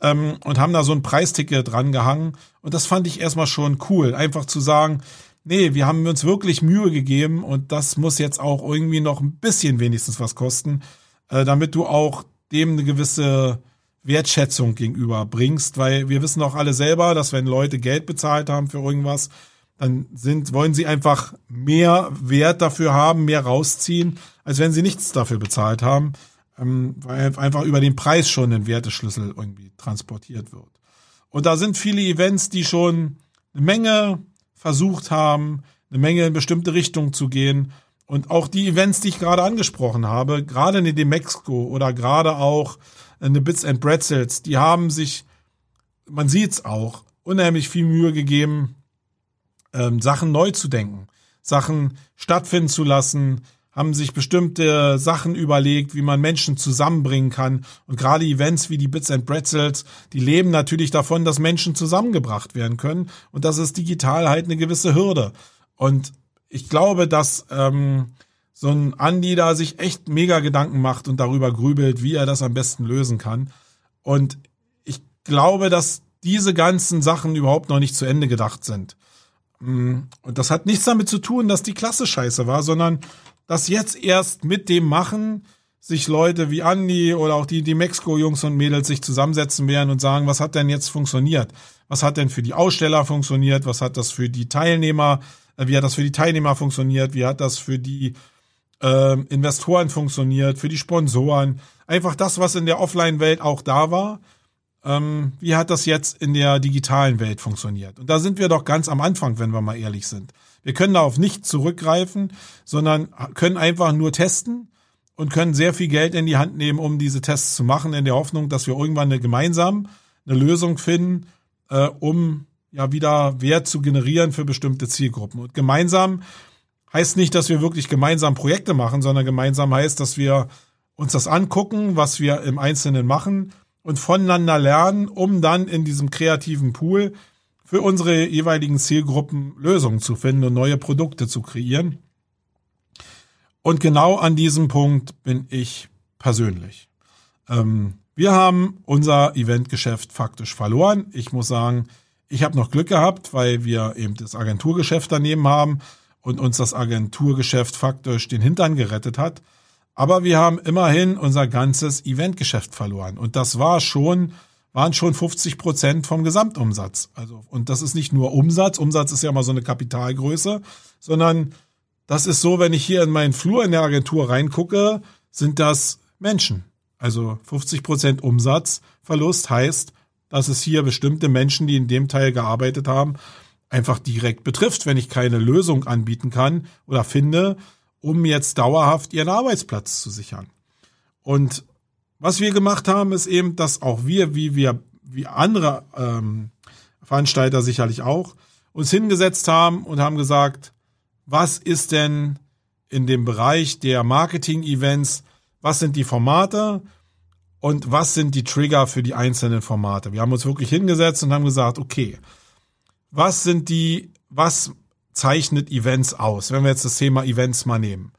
ähm, und haben da so ein Preisticket dran gehangen. Und das fand ich erstmal schon cool. Einfach zu sagen, nee, wir haben uns wirklich Mühe gegeben und das muss jetzt auch irgendwie noch ein bisschen wenigstens was kosten, äh, damit du auch dem eine gewisse Wertschätzung gegenüber bringst, weil wir wissen auch alle selber, dass wenn Leute Geld bezahlt haben für irgendwas, dann sind, wollen sie einfach mehr Wert dafür haben, mehr rausziehen, als wenn sie nichts dafür bezahlt haben ähm, weil einfach über den Preis schon ein Werteschlüssel irgendwie transportiert wird. Und da sind viele Events, die schon eine Menge versucht haben, eine Menge in bestimmte Richtung zu gehen. Und auch die Events, die ich gerade angesprochen habe, gerade in dem Mexiko oder gerade auch in den Bits and Pretzels, die haben sich, man sieht's auch, unheimlich viel Mühe gegeben, ähm, Sachen neu zu denken, Sachen stattfinden zu lassen, haben sich bestimmte Sachen überlegt, wie man Menschen zusammenbringen kann. Und gerade Events wie die Bits and Pretzels, die leben natürlich davon, dass Menschen zusammengebracht werden können. Und das ist digital halt eine gewisse Hürde. Und ich glaube, dass ähm, so ein Andi da sich echt mega Gedanken macht und darüber grübelt, wie er das am besten lösen kann. Und ich glaube, dass diese ganzen Sachen überhaupt noch nicht zu Ende gedacht sind. Mm, und das hat nichts damit zu tun, dass die Klasse scheiße war, sondern dass jetzt erst mit dem Machen sich Leute wie Andi oder auch die, die Mexiko-Jungs und Mädels sich zusammensetzen werden und sagen, was hat denn jetzt funktioniert? Was hat denn für die Aussteller funktioniert? Was hat das für die Teilnehmer, äh, wie hat das für die Teilnehmer funktioniert? Wie hat das für die äh, Investoren funktioniert, für die Sponsoren? Einfach das, was in der Offline-Welt auch da war. Ähm, wie hat das jetzt in der digitalen Welt funktioniert? Und da sind wir doch ganz am Anfang, wenn wir mal ehrlich sind. Wir können darauf nicht zurückgreifen, sondern können einfach nur testen und können sehr viel Geld in die Hand nehmen, um diese Tests zu machen, in der Hoffnung, dass wir irgendwann eine gemeinsam eine Lösung finden, äh, um ja wieder Wert zu generieren für bestimmte Zielgruppen. Und gemeinsam heißt nicht, dass wir wirklich gemeinsam Projekte machen, sondern gemeinsam heißt, dass wir uns das angucken, was wir im Einzelnen machen und voneinander lernen, um dann in diesem kreativen Pool für unsere jeweiligen Zielgruppen Lösungen zu finden und neue Produkte zu kreieren. Und genau an diesem Punkt bin ich persönlich. Ähm, wir haben unser Eventgeschäft faktisch verloren. Ich muss sagen, ich habe noch Glück gehabt, weil wir eben das Agenturgeschäft daneben haben und uns das Agenturgeschäft faktisch den Hintern gerettet hat. Aber wir haben immerhin unser ganzes Eventgeschäft verloren. Und das war schon waren schon 50 Prozent vom Gesamtumsatz. Also, und das ist nicht nur Umsatz. Umsatz ist ja immer so eine Kapitalgröße, sondern das ist so, wenn ich hier in meinen Flur in der Agentur reingucke, sind das Menschen. Also 50 Prozent Umsatzverlust heißt, dass es hier bestimmte Menschen, die in dem Teil gearbeitet haben, einfach direkt betrifft, wenn ich keine Lösung anbieten kann oder finde, um jetzt dauerhaft ihren Arbeitsplatz zu sichern. Und was wir gemacht haben, ist eben, dass auch wir, wie wir, wie andere ähm, Veranstalter sicherlich auch, uns hingesetzt haben und haben gesagt, was ist denn in dem Bereich der Marketing-Events, was sind die Formate und was sind die Trigger für die einzelnen Formate? Wir haben uns wirklich hingesetzt und haben gesagt, okay, was sind die, was zeichnet Events aus, wenn wir jetzt das Thema Events mal nehmen?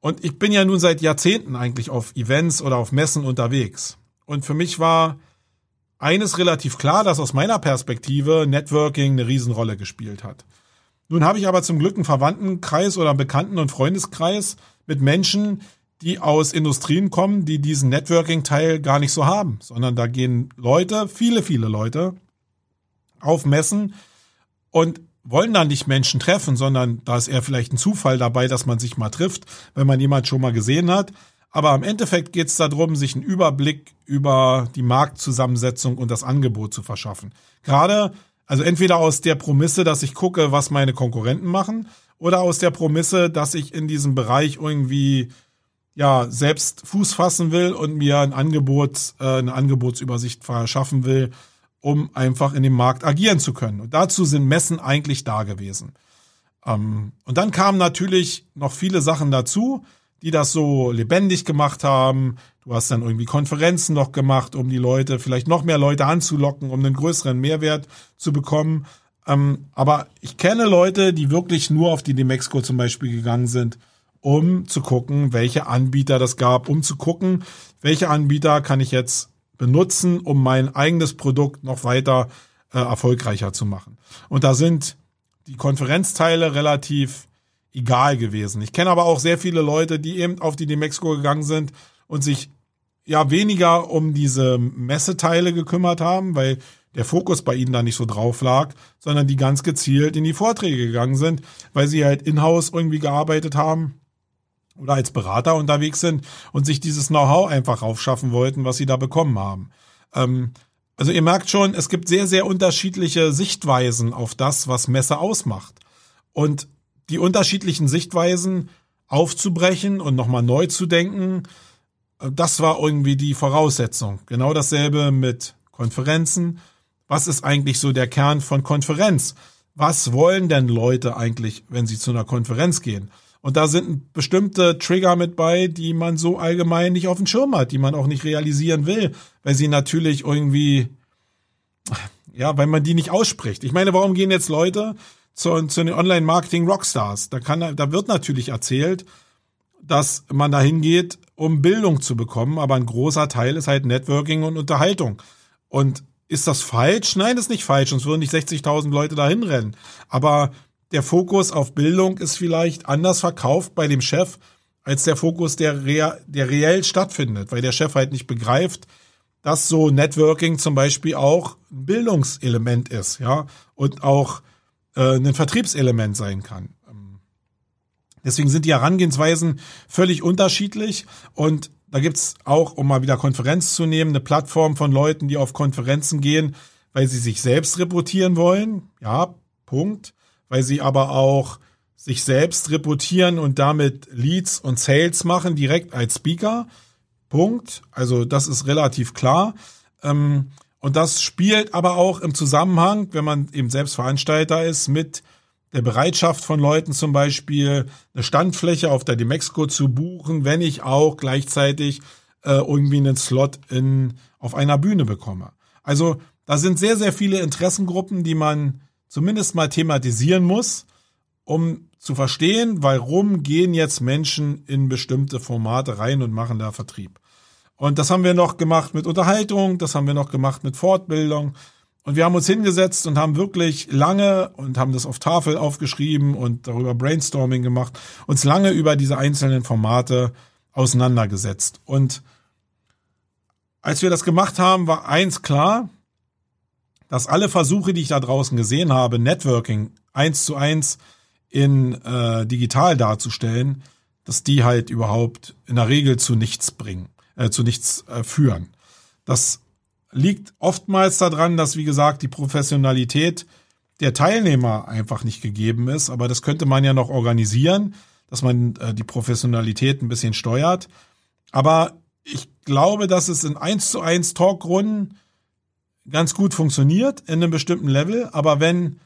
Und ich bin ja nun seit Jahrzehnten eigentlich auf Events oder auf Messen unterwegs. Und für mich war eines relativ klar, dass aus meiner Perspektive Networking eine Riesenrolle gespielt hat. Nun habe ich aber zum Glück einen Verwandtenkreis oder einen Bekannten- und Freundeskreis mit Menschen, die aus Industrien kommen, die diesen Networking-Teil gar nicht so haben, sondern da gehen Leute, viele, viele Leute auf Messen und wollen da nicht Menschen treffen, sondern da ist eher vielleicht ein Zufall dabei, dass man sich mal trifft, wenn man jemand schon mal gesehen hat. Aber im Endeffekt geht es darum, sich einen Überblick über die Marktzusammensetzung und das Angebot zu verschaffen. Gerade, also entweder aus der Promisse, dass ich gucke, was meine Konkurrenten machen, oder aus der Promisse, dass ich in diesem Bereich irgendwie ja selbst Fuß fassen will und mir ein Angebot, äh, eine Angebotsübersicht verschaffen will, um einfach in dem Markt agieren zu können. Und dazu sind Messen eigentlich da gewesen. Ähm, und dann kamen natürlich noch viele Sachen dazu, die das so lebendig gemacht haben. Du hast dann irgendwie Konferenzen noch gemacht, um die Leute, vielleicht noch mehr Leute anzulocken, um einen größeren Mehrwert zu bekommen. Ähm, aber ich kenne Leute, die wirklich nur auf die Demexco zum Beispiel gegangen sind, um zu gucken, welche Anbieter das gab, um zu gucken, welche Anbieter kann ich jetzt benutzen, um mein eigenes Produkt noch weiter äh, erfolgreicher zu machen. Und da sind die Konferenzteile relativ egal gewesen. Ich kenne aber auch sehr viele Leute, die eben auf die Demexco gegangen sind und sich ja weniger um diese Messeteile gekümmert haben, weil der Fokus bei ihnen da nicht so drauf lag, sondern die ganz gezielt in die Vorträge gegangen sind, weil sie halt in-house irgendwie gearbeitet haben oder als Berater unterwegs sind und sich dieses Know-how einfach raufschaffen wollten, was sie da bekommen haben. Ähm, also ihr merkt schon, es gibt sehr, sehr unterschiedliche Sichtweisen auf das, was Messe ausmacht. Und die unterschiedlichen Sichtweisen aufzubrechen und nochmal neu zu denken, äh, das war irgendwie die Voraussetzung. Genau dasselbe mit Konferenzen was ist eigentlich so der Kern von Konferenz? Was wollen denn Leute eigentlich, wenn sie zu einer Konferenz gehen? Und da sind bestimmte Trigger mit bei, die man so allgemein nicht auf dem Schirm hat, die man auch nicht realisieren will, weil sie natürlich irgendwie, ja, weil man die nicht ausspricht. Ich meine, warum gehen jetzt Leute zu, zu den Online-Marketing-Rockstars? Da kann, da wird natürlich erzählt, dass man dahin geht, um Bildung zu bekommen, aber ein großer Teil ist halt Networking und Unterhaltung. Und ist das falsch? Nein, ist nicht falsch, sonst würden nicht 60.000 Leute dahin rennen. Aber der Fokus auf Bildung ist vielleicht anders verkauft bei dem Chef als der Fokus, der, rea der reell stattfindet, weil der Chef halt nicht begreift, dass so Networking zum Beispiel auch ein Bildungselement ist, ja, und auch äh, ein Vertriebselement sein kann. Deswegen sind die Herangehensweisen völlig unterschiedlich und da gibt's auch, um mal wieder Konferenz zu nehmen, eine Plattform von Leuten, die auf Konferenzen gehen, weil sie sich selbst reportieren wollen. Ja, Punkt. Weil sie aber auch sich selbst reportieren und damit Leads und Sales machen, direkt als Speaker. Punkt. Also das ist relativ klar. Ähm, und das spielt aber auch im Zusammenhang, wenn man eben selbst Veranstalter ist, mit der Bereitschaft von Leuten zum Beispiel eine Standfläche auf der Demexco zu buchen, wenn ich auch gleichzeitig äh, irgendwie einen Slot in, auf einer Bühne bekomme. Also da sind sehr, sehr viele Interessengruppen, die man zumindest mal thematisieren muss, um zu verstehen, warum gehen jetzt Menschen in bestimmte Formate rein und machen da Vertrieb. Und das haben wir noch gemacht mit Unterhaltung, das haben wir noch gemacht mit Fortbildung, und wir haben uns hingesetzt und haben wirklich lange und haben das auf Tafel aufgeschrieben und darüber Brainstorming gemacht, uns lange über diese einzelnen Formate auseinandergesetzt. Und als wir das gemacht haben, war eins klar, dass alle Versuche, die ich da draußen gesehen habe, Networking eins zu eins in äh, digital darzustellen, dass die halt überhaupt in der Regel zu nichts bringen, äh, zu nichts äh, führen. Das liegt oftmals daran, dass, wie gesagt, die Professionalität der Teilnehmer einfach nicht gegeben ist. Aber das könnte man ja noch organisieren, dass man äh, die Professionalität ein bisschen steuert. Aber ich glaube, dass es in 1 zu 1 Talkrunden ganz gut funktioniert in einem bestimmten Level. Aber wenn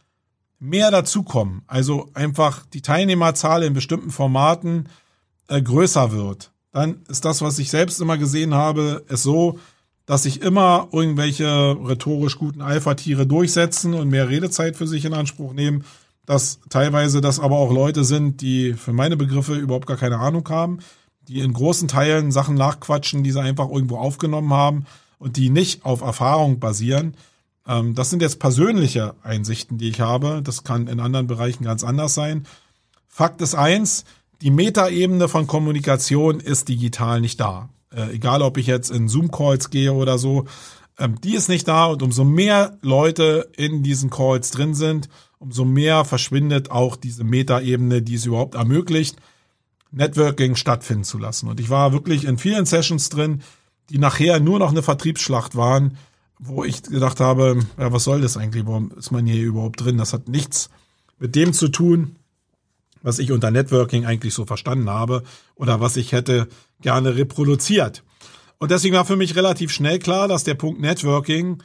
mehr dazukommen, also einfach die Teilnehmerzahl in bestimmten Formaten äh, größer wird, dann ist das, was ich selbst immer gesehen habe, es so, dass sich immer irgendwelche rhetorisch guten Alpha-Tiere durchsetzen und mehr Redezeit für sich in Anspruch nehmen, dass teilweise das aber auch Leute sind, die für meine Begriffe überhaupt gar keine Ahnung haben, die in großen Teilen Sachen nachquatschen, die sie einfach irgendwo aufgenommen haben und die nicht auf Erfahrung basieren. Ähm, das sind jetzt persönliche Einsichten, die ich habe. Das kann in anderen Bereichen ganz anders sein. Fakt ist eins, die Metaebene von Kommunikation ist digital nicht da äh, egal ob ich jetzt in Zoom-Calls gehe oder so, ähm, die ist nicht da und umso mehr Leute in diesen Calls drin sind, umso mehr verschwindet auch diese Metaebene, die es überhaupt ermöglicht, Networking stattfinden zu lassen. Und ich war wirklich in vielen Sessions drin, die nachher nur noch eine Vertriebsschlacht waren, wo ich gedacht habe, ja, was soll das eigentlich? Warum ist man hier überhaupt drin? Das hat nichts mit dem zu tun, was ich unter Networking eigentlich so verstanden habe oder was ich hätte gerne reproduziert. Und deswegen war für mich relativ schnell klar, dass der Punkt Networking,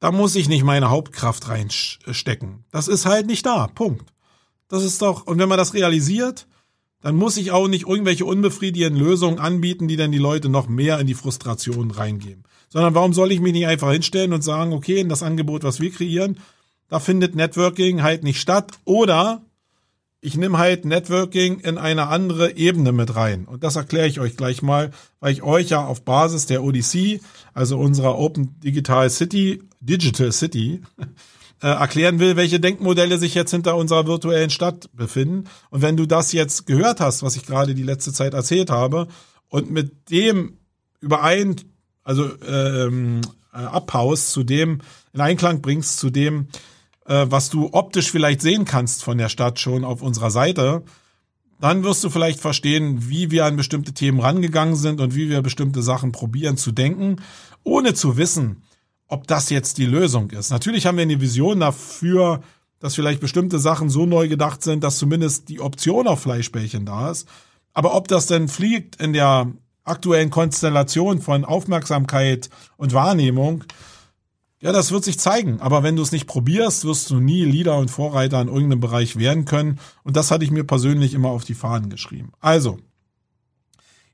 da muss ich nicht meine Hauptkraft reinstecken. Das ist halt nicht da. Punkt. Das ist doch, und wenn man das realisiert, dann muss ich auch nicht irgendwelche unbefriedigenden Lösungen anbieten, die dann die Leute noch mehr in die Frustration reingeben. Sondern warum soll ich mich nicht einfach hinstellen und sagen, okay, in das Angebot, was wir kreieren, da findet Networking halt nicht statt oder ich nehme halt Networking in eine andere Ebene mit rein. Und das erkläre ich euch gleich mal, weil ich euch ja auf Basis der ODC, also unserer Open Digital City, Digital City, äh, erklären will, welche Denkmodelle sich jetzt hinter unserer virtuellen Stadt befinden. Und wenn du das jetzt gehört hast, was ich gerade die letzte Zeit erzählt habe, und mit dem überein, also ähm, äh, abhaust, zu dem in Einklang bringst, zu dem, äh, was du optisch vielleicht sehen kannst von der Stadt schon auf unserer Seite, dann wirst du vielleicht verstehen, wie wir an bestimmte Themen rangegangen sind und wie wir bestimmte Sachen probieren zu denken, ohne zu wissen, ob das jetzt die Lösung ist. Natürlich haben wir eine Vision dafür, dass vielleicht bestimmte Sachen so neu gedacht sind, dass zumindest die Option auf Fleischbällchen da ist. Aber ob das denn fliegt in der aktuellen Konstellation von Aufmerksamkeit und Wahrnehmung, Ja, das wird sich zeigen. Aber wenn du es nicht probierst, wirst du nie Leader und Vorreiter in irgendeinem Bereich werden können. Und das hatte ich mir persönlich immer auf die Fahnen geschrieben. Also,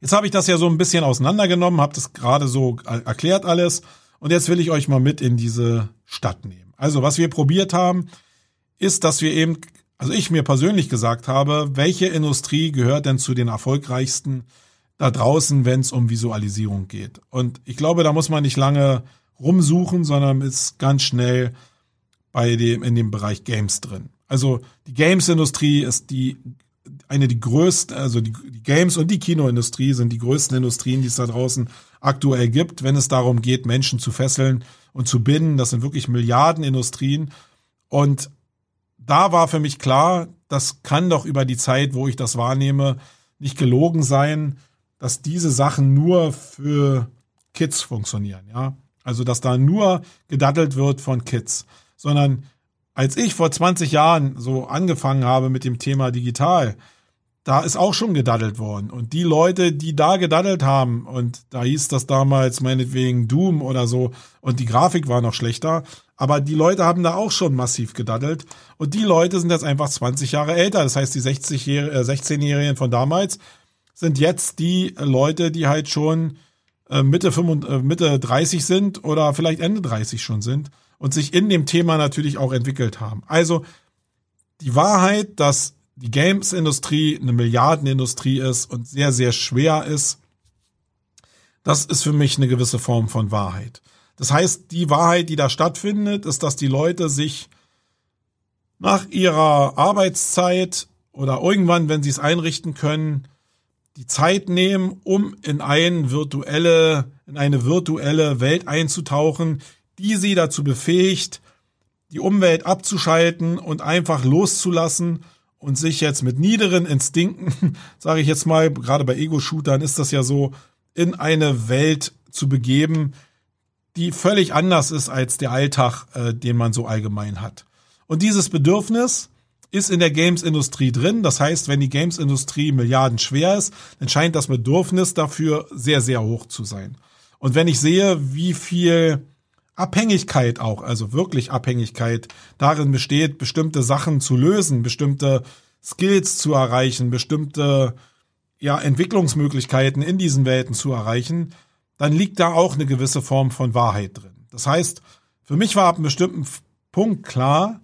jetzt habe ich das ja so ein bisschen auseinandergenommen, habe das gerade so erklärt alles. Und jetzt will ich euch mal mit in diese Stadt nehmen. Also, was wir probiert haben, ist, dass wir eben, also ich mir persönlich gesagt habe, welche Industrie gehört denn zu den erfolgreichsten da draußen, wenn es um Visualisierung geht. Und ich glaube, da muss man nicht lange rumsuchen, sondern ist ganz schnell bei dem, in dem Bereich Games drin. Also die Games-Industrie ist die eine die größten, also die, Games und die Kinoindustrie sind die größten Industrien, die es da draußen aktuell gibt, wenn es darum geht, Menschen zu fesseln und zu binden. Das sind wirklich Milliarden Industrien. Und da war für mich klar, das kann doch über die Zeit, wo ich das wahrnehme, nicht gelogen sein, dass diese Sachen nur für Kids funktionieren, ja. Also, dass da nur gedaddelt wird von Kids, sondern als ich vor 20 Jahren so angefangen habe mit dem Thema digital, da ist auch schon gedaddelt worden. Und die Leute, die da gedaddelt haben, und da hieß das damals meinetwegen Doom oder so, und die Grafik war noch schlechter, aber die Leute haben da auch schon massiv gedaddelt. Und die Leute sind jetzt einfach 20 Jahre älter. Das heißt, die 60 äh, 16-Jährigen von damals sind jetzt die Leute, die halt schon äh, Mitte, 35, äh, Mitte 30 sind oder vielleicht Ende 30 schon sind und sich in dem Thema natürlich auch entwickelt haben. Also die Wahrheit, dass die Games-Industrie eine Milliardenindustrie ist und sehr, sehr schwer ist, das ist für mich eine gewisse Form von Wahrheit. Das heißt, die Wahrheit, die da stattfindet, ist, dass die Leute sich nach ihrer Arbeitszeit oder irgendwann, wenn sie es einrichten können, die Zeit nehmen, um in eine virtuelle, in eine virtuelle Welt einzutauchen, die sie dazu befähigt, die Umwelt abzuschalten und einfach loszulassen und sich jetzt mit niederen Instinkten, sage ich jetzt mal, gerade bei Ego-Shootern ist das ja so, in eine Welt zu begeben, die völlig anders ist als der Alltag, äh, den man so allgemein hat. Und dieses Bedürfnis, ist in der Games-Industrie drin. Das heißt, wenn die Games-Industrie Milliarden schwer ist, dann scheint das Bedürfnis dafür sehr, sehr hoch zu sein. Und wenn ich sehe, wie viel Abhängigkeit auch, also wirklich Abhängigkeit darin besteht, bestimmte Sachen zu lösen, bestimmte Skills zu erreichen, bestimmte ja, Entwicklungsmöglichkeiten in diesen Welten zu erreichen, dann liegt da auch eine gewisse Form von Wahrheit drin. Das heißt, für mich war ab einem bestimmten Punkt klar,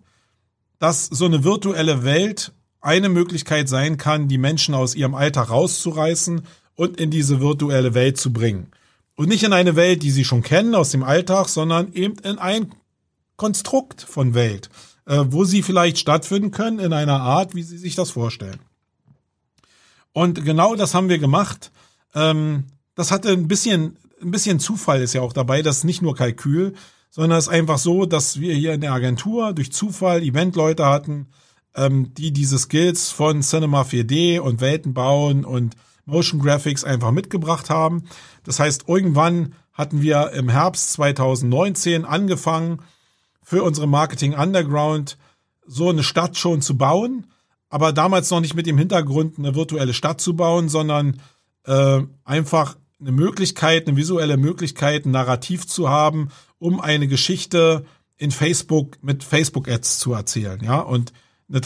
dass so eine virtuelle Welt eine Möglichkeit sein kann, die Menschen aus ihrem Alltag rauszureißen und in diese virtuelle Welt zu bringen. Und nicht in eine Welt, die sie schon kennen aus dem Alltag, sondern eben in ein Konstrukt von Welt, äh, wo sie vielleicht stattfinden können in einer Art, wie sie sich das vorstellen. Und genau das haben wir gemacht. Ähm, das hatte ein bisschen, ein bisschen Zufall ist ja auch dabei, das ist nicht nur Kalkül, sondern es ist einfach so, dass wir hier in der Agentur durch Zufall Eventleute hatten, ähm, die diese Skills von Cinema 4D und Welten bauen und Motion Graphics einfach mitgebracht haben. Das heißt, irgendwann hatten wir im Herbst 2019 angefangen, für unsere Marketing Underground so eine Stadt schon zu bauen, aber damals noch nicht mit dem Hintergrund, eine virtuelle Stadt zu bauen, sondern äh, einfach eine Möglichkeit, eine visuelle Möglichkeit, ein Narrativ zu haben, um eine Geschichte in Facebook mit Facebook Ads zu erzählen, ja, und eine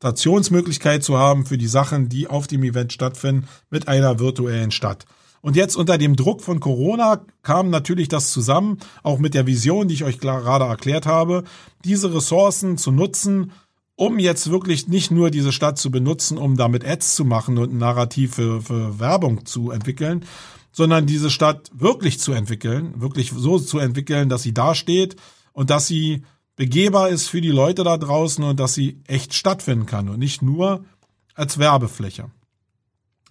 Transportationsmöglichkeit zu haben für die Sachen, die auf dem Event stattfinden, mit einer virtuellen Stadt. Und jetzt unter dem Druck von Corona kam natürlich das zusammen, auch mit der Vision, die ich euch gerade erklärt habe, diese Ressourcen zu nutzen, um jetzt wirklich nicht nur diese Stadt zu benutzen, um damit Ads zu machen und ein Narrativ für, für Werbung zu entwickeln, sondern diese Stadt wirklich zu entwickeln, wirklich so zu entwickeln, dass sie dasteht und dass sie begehbar ist für die Leute da draußen und dass sie echt stattfinden kann und nicht nur als Werbefläche.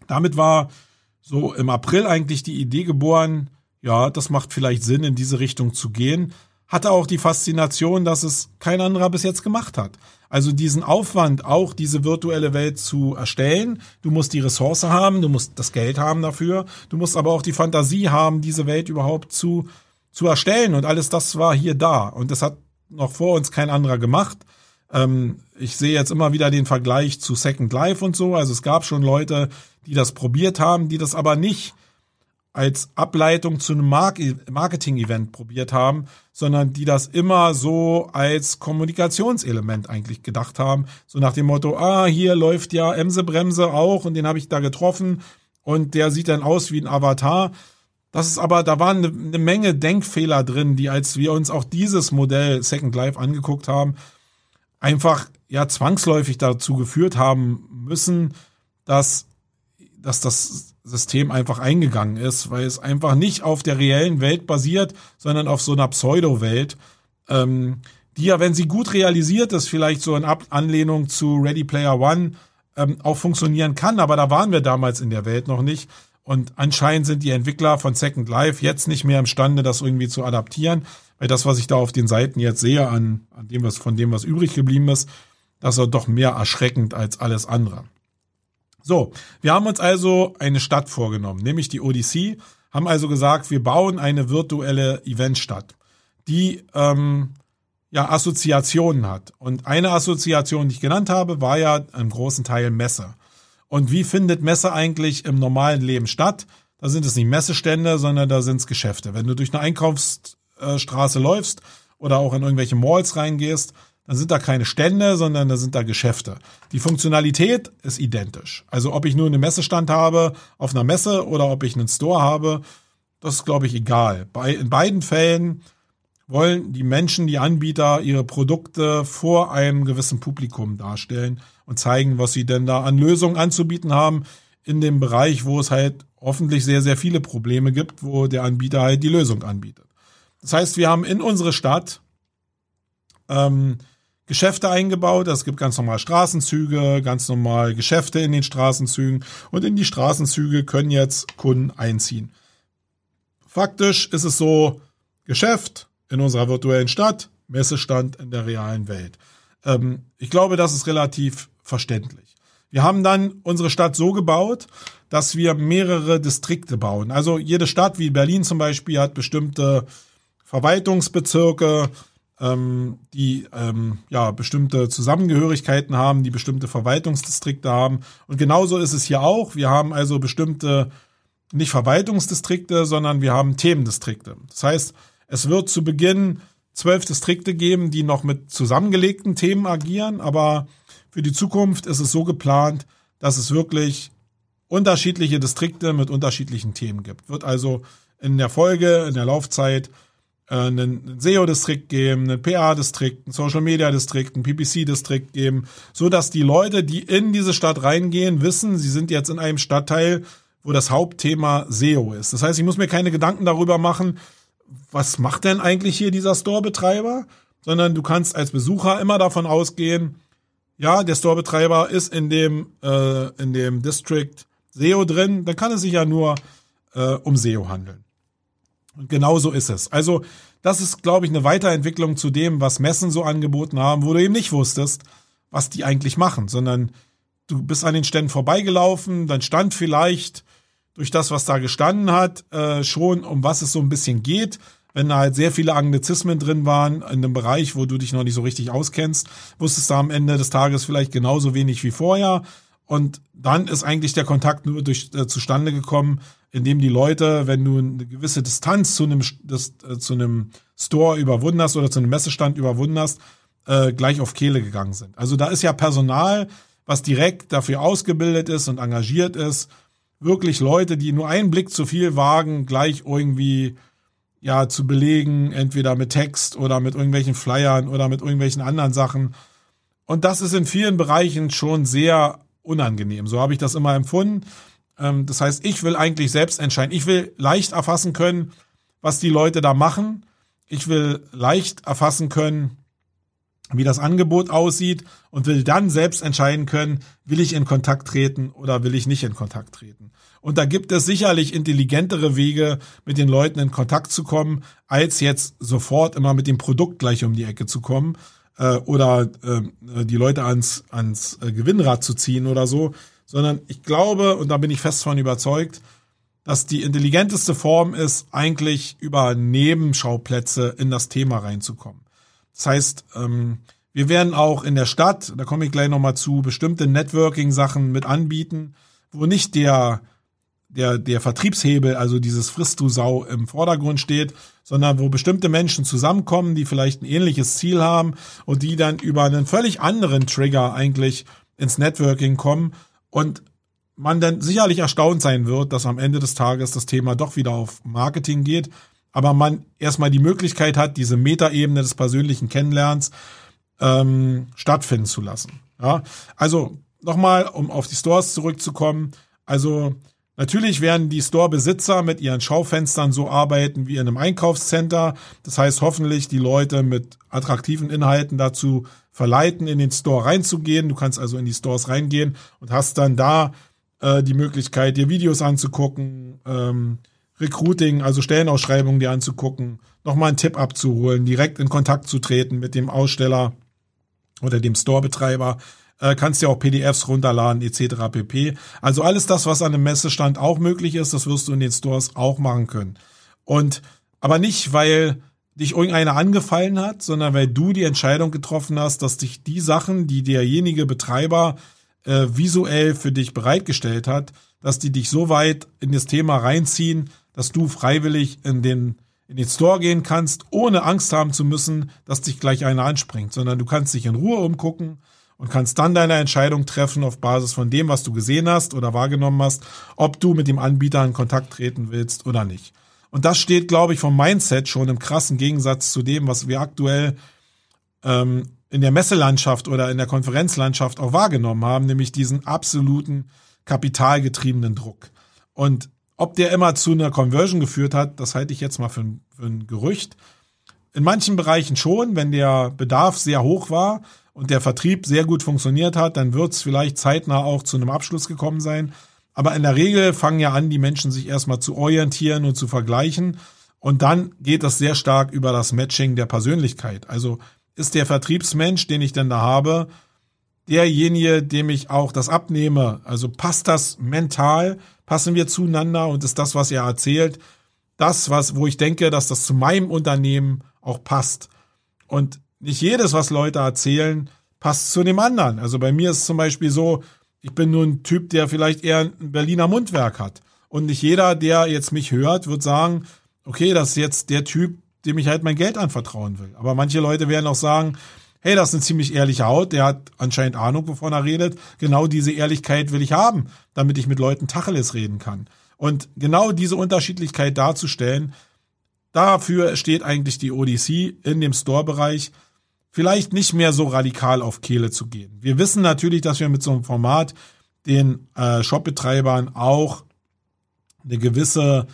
Damit war so im April eigentlich die Idee geboren, ja, das macht vielleicht Sinn, in diese Richtung zu gehen. Hatte auch die Faszination, dass es kein anderer bis jetzt gemacht hat. Also diesen Aufwand, auch diese virtuelle Welt zu erstellen. Du musst die Ressource haben, du musst das Geld haben dafür, du musst aber auch die Fantasie haben, diese Welt überhaupt zu, zu erstellen. Und alles das war hier da. Und das hat noch vor uns kein anderer gemacht. Ähm, ich sehe jetzt immer wieder den Vergleich zu Second Life und so. Also es gab schon Leute, die das probiert haben, die das aber nicht als Ableitung zu einem Marketing-Event probiert haben, sondern die das immer so als Kommunikationselement eigentlich gedacht haben. So nach dem Motto, ah, hier läuft ja Emse Bremse auch und den habe ich da getroffen und der sieht dann aus wie ein Avatar. Das ist aber, da waren eine, Menge Denkfehler drin, die als wir uns auch dieses Modell Second Life angeguckt haben, einfach ja zwangsläufig dazu geführt haben müssen, dass, dass das System einfach eingegangen ist, weil es einfach nicht auf der reellen Welt basiert, sondern auf so einer Pseudo-Welt, ähm, die ja, wenn sie gut realisiert ist, vielleicht so in Ab Anlehnung zu Ready Player One ähm, auch funktionieren kann. Aber da waren wir damals in der Welt noch nicht. Und anscheinend sind die Entwickler von Second Life jetzt nicht mehr imstande, das irgendwie zu adaptieren, weil das, was ich da auf den Seiten jetzt sehe, an, an dem, was von dem, was übrig geblieben ist, das ist doch mehr erschreckend als alles andere. So, wir haben uns also eine Stadt vorgenommen, nämlich die Odyssey, haben also gesagt, wir bauen eine virtuelle Eventstadt, die ähm, ja Assoziationen hat. Und eine Assoziation, die ich genannt habe, war ja im großen Teil Messe. Und wie findet Messe eigentlich im normalen Leben statt? Da sind es nicht Messestände, sondern da sind es Geschäfte. Wenn du durch eine Einkaufsstraße läufst oder auch in irgendwelche Malls reingehst, dann sind da keine Stände, sondern da sind da Geschäfte. Die Funktionalität ist identisch. Also ob ich nur einen Messestand habe auf einer Messe oder ob ich einen Store habe, das ist, glaube ich, egal. Bei, in beiden Fällen wollen die Menschen, die Anbieter ihre Produkte vor einem gewissen Publikum darstellen und zeigen, was sie denn da an Lösungen anzubieten haben in dem Bereich, wo es halt hoffentlich sehr, sehr viele Probleme gibt, wo der Anbieter halt die Lösung anbietet. Das heißt, wir haben in unsere Stadt ähm, Geschäfte eingebaut. Es gibt ganz normal Straßenzüge, ganz normal Geschäfte in den Straßenzügen und in die Straßenzüge können jetzt Kunden einziehen. Faktisch ist es so, Geschäft in unserer virtuellen Stadt, Messestand in der realen Welt. Ähm, ich glaube, das ist relativ verständlich. Wir haben dann unsere Stadt so gebaut, dass wir mehrere Distrikte bauen. Also jede Stadt wie Berlin zum Beispiel hat bestimmte Verwaltungsbezirke, ähm, die ähm, ja bestimmte Zusammengehörigkeiten haben, die bestimmte Verwaltungsdistrikte haben. Und genauso ist es hier auch. Wir haben also bestimmte nicht Verwaltungsdistrikte, sondern wir haben Themendistrikte. Das heißt, es wird zu Beginn zwölf Distrikte geben, die noch mit zusammengelegten Themen agieren, aber für die Zukunft ist es so geplant, dass es wirklich unterschiedliche Distrikte mit unterschiedlichen Themen gibt. Wird also in der Folge, in der Laufzeit äh, einen SEO-Distrikt geben, einen PA-Distrikt, einen Social-Media-Distrikt, einen PPC-Distrikt geben, so dass die Leute, die in diese Stadt reingehen, wissen, sie sind jetzt in einem Stadtteil, wo das Hauptthema SEO ist. Das heißt, ich muss mir keine Gedanken darüber machen, was macht denn eigentlich hier dieser Store-Betreiber, sondern du kannst als Besucher immer davon ausgehen, ja, der Store-Betreiber ist in dem, äh, in dem District SEO drin, dann kann es sich ja nur äh, um SEO handeln. Und genau so ist es. Also das ist, glaube ich, eine Weiterentwicklung zu dem, was Messen so angeboten haben, wo du eben nicht wusstest, was die eigentlich machen, sondern du bist an den Ständen vorbeigelaufen, dann stand vielleicht durch das, was da gestanden hat, äh, schon um was es so ein bisschen geht. Wenn da halt sehr viele Anglizismen drin waren in einem Bereich, wo du dich noch nicht so richtig auskennst, wusstest du am Ende des Tages vielleicht genauso wenig wie vorher. Und dann ist eigentlich der Kontakt nur durch, äh, zustande gekommen, indem die Leute, wenn du eine gewisse Distanz zu einem, das, äh, zu einem Store überwunden hast oder zu einem Messestand überwunden hast, äh, gleich auf Kehle gegangen sind. Also da ist ja Personal, was direkt dafür ausgebildet ist und engagiert ist, wirklich Leute, die nur einen Blick zu viel wagen, gleich irgendwie ja zu belegen, entweder mit Text oder mit irgendwelchen Flyern oder mit irgendwelchen anderen Sachen. Und das ist in vielen Bereichen schon sehr unangenehm. So habe ich das immer empfunden. Ähm, das heißt, ich will eigentlich selbst entscheiden. Ich will leicht erfassen können, was die Leute da machen. Ich will leicht erfassen können, wie das Angebot aussieht und will dann selbst entscheiden können, will ich in Kontakt treten oder will ich nicht in Kontakt treten. Und da gibt es sicherlich intelligentere Wege, mit den Leuten in Kontakt zu kommen, als jetzt sofort immer mit dem Produkt gleich um die Ecke zu kommen äh, oder äh, die Leute ans, ans äh, Gewinnrad zu ziehen oder so, sondern ich glaube, und da bin ich fest von überzeugt, dass die intelligenteste Form ist, eigentlich über Nebenschauplätze in das Thema reinzukommen. Das heißt, ähm, wir werden auch in der Stadt, da komme ich gleich nochmal zu, bestimmte Networking-Sachen mit anbieten, wo nicht der der, der Vertriebshebel, also dieses Frisst du Sau im Vordergrund steht, sondern wo bestimmte Menschen zusammenkommen, die vielleicht ein ähnliches Ziel haben und die dann über einen völlig anderen Trigger eigentlich ins Networking kommen und man dann sicherlich erstaunt sein wird, dass am Ende des Tages das Thema doch wieder auf Marketing geht, aber man erstmal die Möglichkeit hat, diese Metaebene des persönlichen Kennenlernens ähm, stattfinden zu lassen. Ja, also nochmal, um auf die Stores zurückzukommen. Also natürlich werden die Store-Besitzer mit ihren Schaufenstern so arbeiten wie in einem Einkaufscenter. Das heißt hoffentlich die Leute mit attraktiven Inhalten dazu verleiten, in den Store reinzugehen. Du kannst also in die Stores reingehen und hast dann da äh, die Möglichkeit, dir Videos anzugucken, ähm, Recruiting, also Stellenausschreibungen dir anzugucken, nochmal einen Tipp abzuholen, direkt in Kontakt zu treten mit dem Aussteller oder dem Storebetreiber äh, kannst ja auch PDFs runterladen etc. pp. Also alles das, was an einem Messestand auch möglich ist, das wirst du in den Stores auch machen können. Und aber nicht, weil dich irgendeiner angefallen hat, sondern weil du die Entscheidung getroffen hast, dass dich die Sachen, die derjenige Betreiber äh, visuell für dich bereitgestellt hat, dass die dich so weit in das Thema reinziehen, dass du freiwillig in den in den Store gehen kannst, ohne Angst haben zu müssen, dass dich gleich einer anspringt, sondern du kannst dich in Ruhe umgucken, und kannst dann deine Entscheidung treffen auf Basis von dem, was du gesehen hast oder wahrgenommen hast, ob du mit dem Anbieter in Kontakt treten willst oder nicht. Und das steht, glaube ich, vom Mindset schon im krassen Gegensatz zu dem, was wir aktuell ähm, in der Messelandschaft oder in der Konferenzlandschaft auch wahrgenommen haben, nämlich diesen absoluten kapitalgetriebenen Druck. Und ob der immer zu einer Conversion geführt hat, das halte ich jetzt mal für ein, für ein Gerücht. In manchen Bereichen schon, wenn der Bedarf sehr hoch war, und der Vertrieb sehr gut funktioniert hat, dann wird es vielleicht zeitnah auch zu einem Abschluss gekommen sein. Aber in der Regel fangen ja an, die Menschen sich erstmal zu orientieren und zu vergleichen. Und dann geht das sehr stark über das Matching der Persönlichkeit. Also ist der Vertriebsmensch, den ich denn da habe, derjenige, dem ich auch das abnehme. Also passt das mental, passen wir zueinander und ist das, was er erzählt, das, was, wo ich denke, dass das zu meinem Unternehmen auch passt. Und nicht jedes, was Leute erzählen, passt zu dem anderen. Also bei mir ist es zum Beispiel so, ich bin nur ein Typ, der vielleicht eher ein Berliner Mundwerk hat. Und nicht jeder, der jetzt mich hört, wird sagen, okay, das ist jetzt der Typ, dem ich halt mein Geld anvertrauen will. Aber manche Leute werden auch sagen, hey, das ist eine ziemlich ehrliche Haut, der hat anscheinend Ahnung, wovon er redet. Genau diese Ehrlichkeit will ich haben, damit ich mit Leuten Tacheles reden kann. Und genau diese Unterschiedlichkeit darzustellen, dafür steht eigentlich die ODC in dem Store-Bereich, vielleicht nicht mehr so radikal auf Kehle zu gehen. Wir wissen natürlich, dass wir mit so einem Format den äh, Shopbetreibern auch eine gewisse,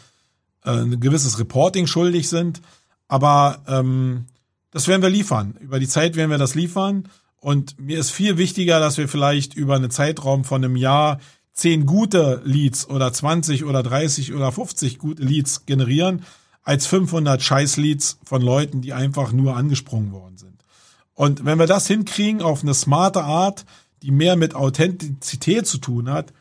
äh, ein gewisses Reporting schuldig sind, aber ähm, das werden wir liefern. Über die Zeit werden wir das liefern. Und mir ist viel wichtiger, dass wir vielleicht über einen Zeitraum von einem Jahr zehn gute Leads oder 20 oder 30 oder 50 gute Leads generieren, als 500 Scheiß-Leads von Leuten, die einfach nur angesprungen worden sind. Und wenn wir das hinkriegen auf eine smarte Art, die mehr mit Authentizität zu tun hat,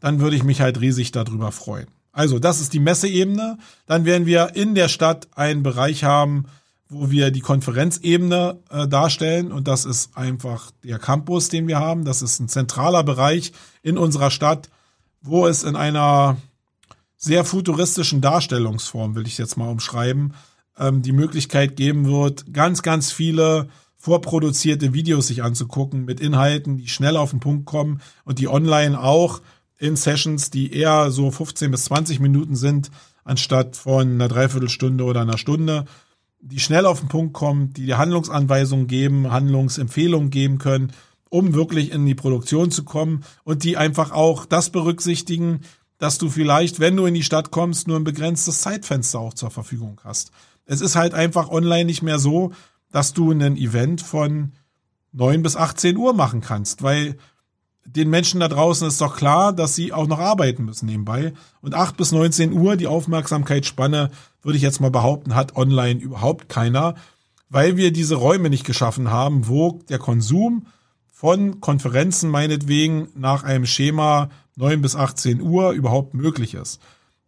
dann würde ich mich halt riesig darüber freuen. Also, das ist die Messeebene. Dann werden wir in der Stadt einen Bereich haben, wo wir die Konferenzebene äh, darstellen. Und das ist einfach der Campus, den wir haben. Das ist ein zentraler Bereich in unserer Stadt, wo es in einer sehr futuristischen Darstellungsform, will ich jetzt mal umschreiben, ähm, die Möglichkeit geben wird, ganz, ganz viele vorproduzierte Videos sich anzugucken mit Inhalten, die schnell auf den Punkt kommen und die online auch in Sessions, die eher so 15 bis 20 Minuten sind, anstatt von einer Dreiviertelstunde oder einer Stunde, die schnell auf den Punkt kommen, die Handlungsanweisungen geben, Handlungsempfehlungen geben können, um wirklich in die Produktion zu kommen und die einfach auch das berücksichtigen, dass du vielleicht, wenn du in die Stadt kommst, nur ein begrenztes Zeitfenster auch zur Verfügung hast. Es ist halt einfach online nicht mehr so, dass du ein Event von 9 bis 18 Uhr machen kannst, weil den Menschen da draußen ist doch klar, dass sie auch noch arbeiten müssen nebenbei. Und 8 bis 19 Uhr, die Aufmerksamkeitsspanne, würde ich jetzt mal behaupten, hat online überhaupt keiner, weil wir diese Räume nicht geschaffen haben, wo der Konsum von Konferenzen meinetwegen nach einem Schema 9 bis 18 Uhr überhaupt möglich ist.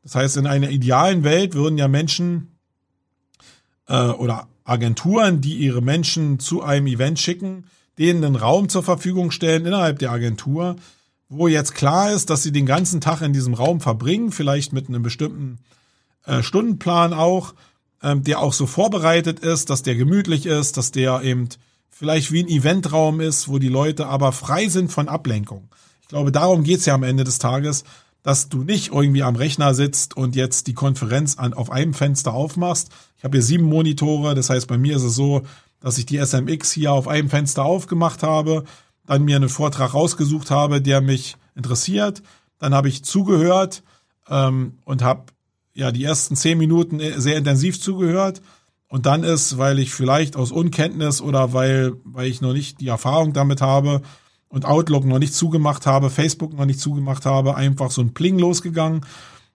Das heißt, in einer idealen Welt würden ja Menschen äh, oder Agenturen, die ihre Menschen zu einem Event schicken, denen einen Raum zur Verfügung stellen innerhalb der Agentur, wo jetzt klar ist, dass sie den ganzen Tag in diesem Raum verbringen, vielleicht mit einem bestimmten äh, Stundenplan auch, ähm, der auch so vorbereitet ist, dass der gemütlich ist, dass der eben vielleicht wie ein Eventraum ist, wo die Leute aber frei sind von Ablenkung. Ich glaube, darum geht's ja am Ende des Tages, dass du nicht irgendwie am Rechner sitzt und jetzt die Konferenz an, auf einem Fenster aufmachst. Ich habe hier sieben Monitore, das heißt, bei mir ist es so, dass ich die SMX hier auf einem Fenster aufgemacht habe, dann mir einen Vortrag rausgesucht habe, der mich interessiert. Dann habe ich zugehört ähm, und habe ja die ersten zehn Minuten sehr intensiv zugehört. Und dann ist, weil ich vielleicht aus Unkenntnis oder weil, weil ich noch nicht die Erfahrung damit habe und Outlook noch nicht zugemacht habe, Facebook noch nicht zugemacht habe, einfach so ein Pling losgegangen.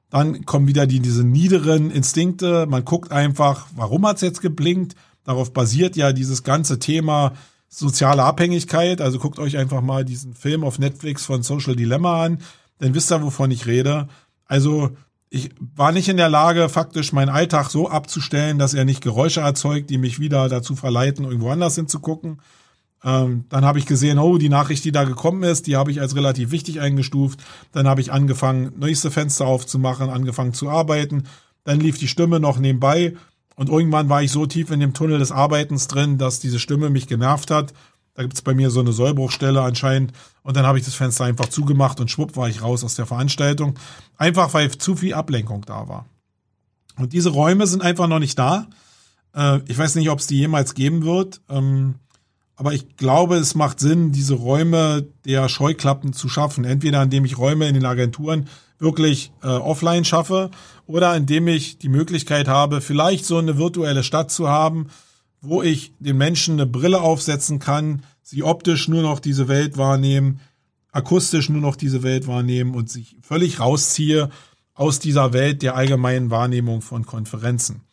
Dann kommen wieder die, diese niederen Instinkte. Man guckt einfach, warum hat's jetzt geblinkt? Darauf basiert ja dieses ganze Thema soziale Abhängigkeit. Also guckt euch einfach mal diesen Film auf Netflix von Social Dilemma an. Dann wisst ihr, wovon ich rede. Also ich war nicht in der Lage, faktisch meinen Alltag so abzustellen, dass er nicht Geräusche erzeugt, die mich wieder dazu verleiten, irgendwo anders hinzugucken. Ähm, dann habe ich gesehen, oh, die Nachricht, die da gekommen ist, die habe ich als relativ wichtig eingestuft. Dann habe ich angefangen, nächste Fenster aufzumachen, angefangen zu arbeiten. Dann lief die Stimme noch nebenbei. Und irgendwann war ich so tief in dem Tunnel des Arbeitens drin, dass diese Stimme mich genervt hat. Da gibt's bei mir so eine Sollbruchstelle anscheinend. Und dann habe ich das Fenster einfach zugemacht und schwupp war ich raus aus der Veranstaltung. Einfach weil zu viel Ablenkung da war. Und diese Räume sind einfach noch nicht da. Äh, ich weiß nicht, ob es die jemals geben wird. Ähm, aber ich glaube, es macht Sinn, diese Räume der Scheuklappen zu schaffen. Entweder indem ich Räume in den Agenturen wirklich äh, offline schaffe oder indem ich die Möglichkeit habe, vielleicht so eine virtuelle Stadt zu haben, wo ich den Menschen eine Brille aufsetzen kann, sie optisch nur noch diese Welt wahrnehmen, akustisch nur noch diese Welt wahrnehmen und sich völlig rausziehe aus dieser Welt der allgemeinen Wahrnehmung von Konferenzen.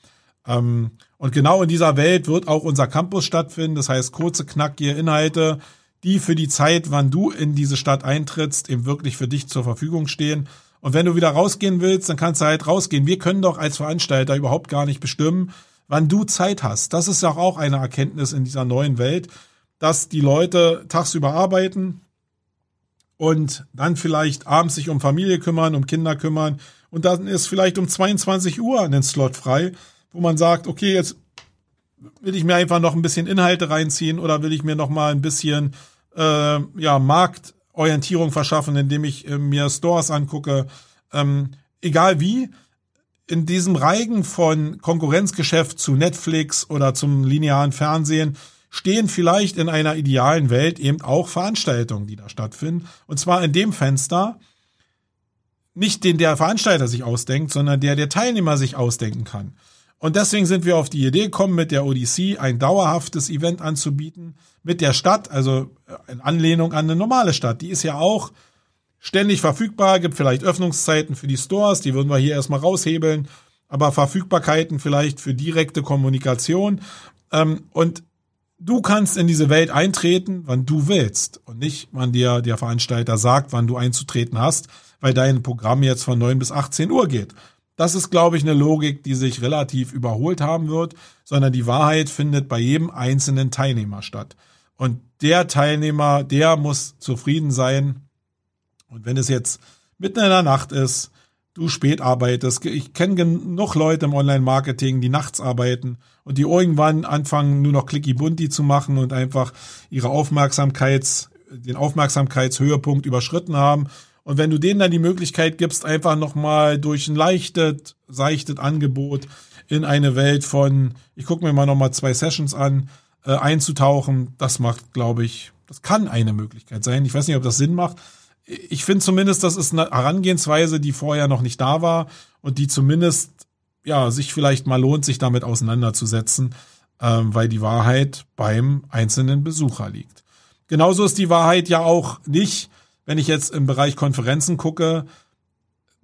Ähm, und genau in dieser Welt wird auch unser Campus stattfinden. Das heißt, kurze, knackige Inhalte, die für die Zeit, wann du in diese Stadt eintrittst, eben wirklich für dich zur Verfügung stehen. Und wenn du wieder rausgehen willst, dann kannst du halt rausgehen. Wir können doch als Veranstalter überhaupt gar nicht bestimmen, wann du Zeit hast. Das ist ja auch eine Erkenntnis in dieser neuen Welt, dass die Leute tagsüber arbeiten und dann vielleicht abends sich um Familie kümmern, um Kinder kümmern und dann ist vielleicht um 22 Uhr ein Slot frei, wo man sagt, okay, jetzt will ich mir einfach noch ein bisschen Inhalte reinziehen oder will ich mir noch mal ein bisschen äh, ja Marktorientierung verschaffen, indem ich äh, mir Stores angucke, ähm, egal wie in diesem Reigen von Konkurrenzgeschäft zu Netflix oder zum linearen Fernsehen stehen vielleicht in einer idealen Welt eben auch Veranstaltungen, die da stattfinden. Und zwar in dem Fenster, nicht den der Veranstalter sich ausdenkt, sondern der der Teilnehmer sich ausdenken kann. Und deswegen sind wir auf die Idee gekommen, mit der Odyssey ein dauerhaftes Event anzubieten, mit der Stadt, also in Anlehnung an eine normale Stadt. Die ist ja auch ständig verfügbar, gibt vielleicht Öffnungszeiten für die Stores, die würden wir hier erstmal raushebeln, aber Verfügbarkeiten vielleicht für direkte Kommunikation. Ähm, und du kannst in diese Welt eintreten, wann du willst und nicht, wann dir der Veranstalter sagt, wann du einzutreten hast, weil dein Programm jetzt von 9 bis 18 Uhr geht. Das ist, glaube ich, eine Logik, die sich relativ überholt haben wird, sondern die Wahrheit findet bei jedem einzelnen Teilnehmer statt. Und der Teilnehmer, der muss zufrieden sein, und wenn es jetzt mitten in der Nacht ist, du spät arbeitest, ich kenne genug Leute im Online-Marketing, die nachts arbeiten und die irgendwann anfangen, nur noch clicky bunti zu machen und einfach ihre Aufmerksamkeits, den Aufmerksamkeitshöhepunkt überschritten haben. Und wenn du denen dann die Möglichkeit gibst, einfach nochmal durch ein leichtes, seichtes Angebot in eine Welt von, ich gucke mir mal nochmal zwei Sessions an, äh, einzutauchen, das macht, glaube ich, das kann eine Möglichkeit sein. Ich weiß nicht, ob das Sinn macht, ich finde zumindest, das ist eine Herangehensweise, die vorher noch nicht da war und die zumindest ja sich vielleicht mal lohnt, sich damit auseinanderzusetzen, ähm, weil die Wahrheit beim einzelnen Besucher liegt. Genauso ist die Wahrheit ja auch nicht, wenn ich jetzt im Bereich Konferenzen gucke,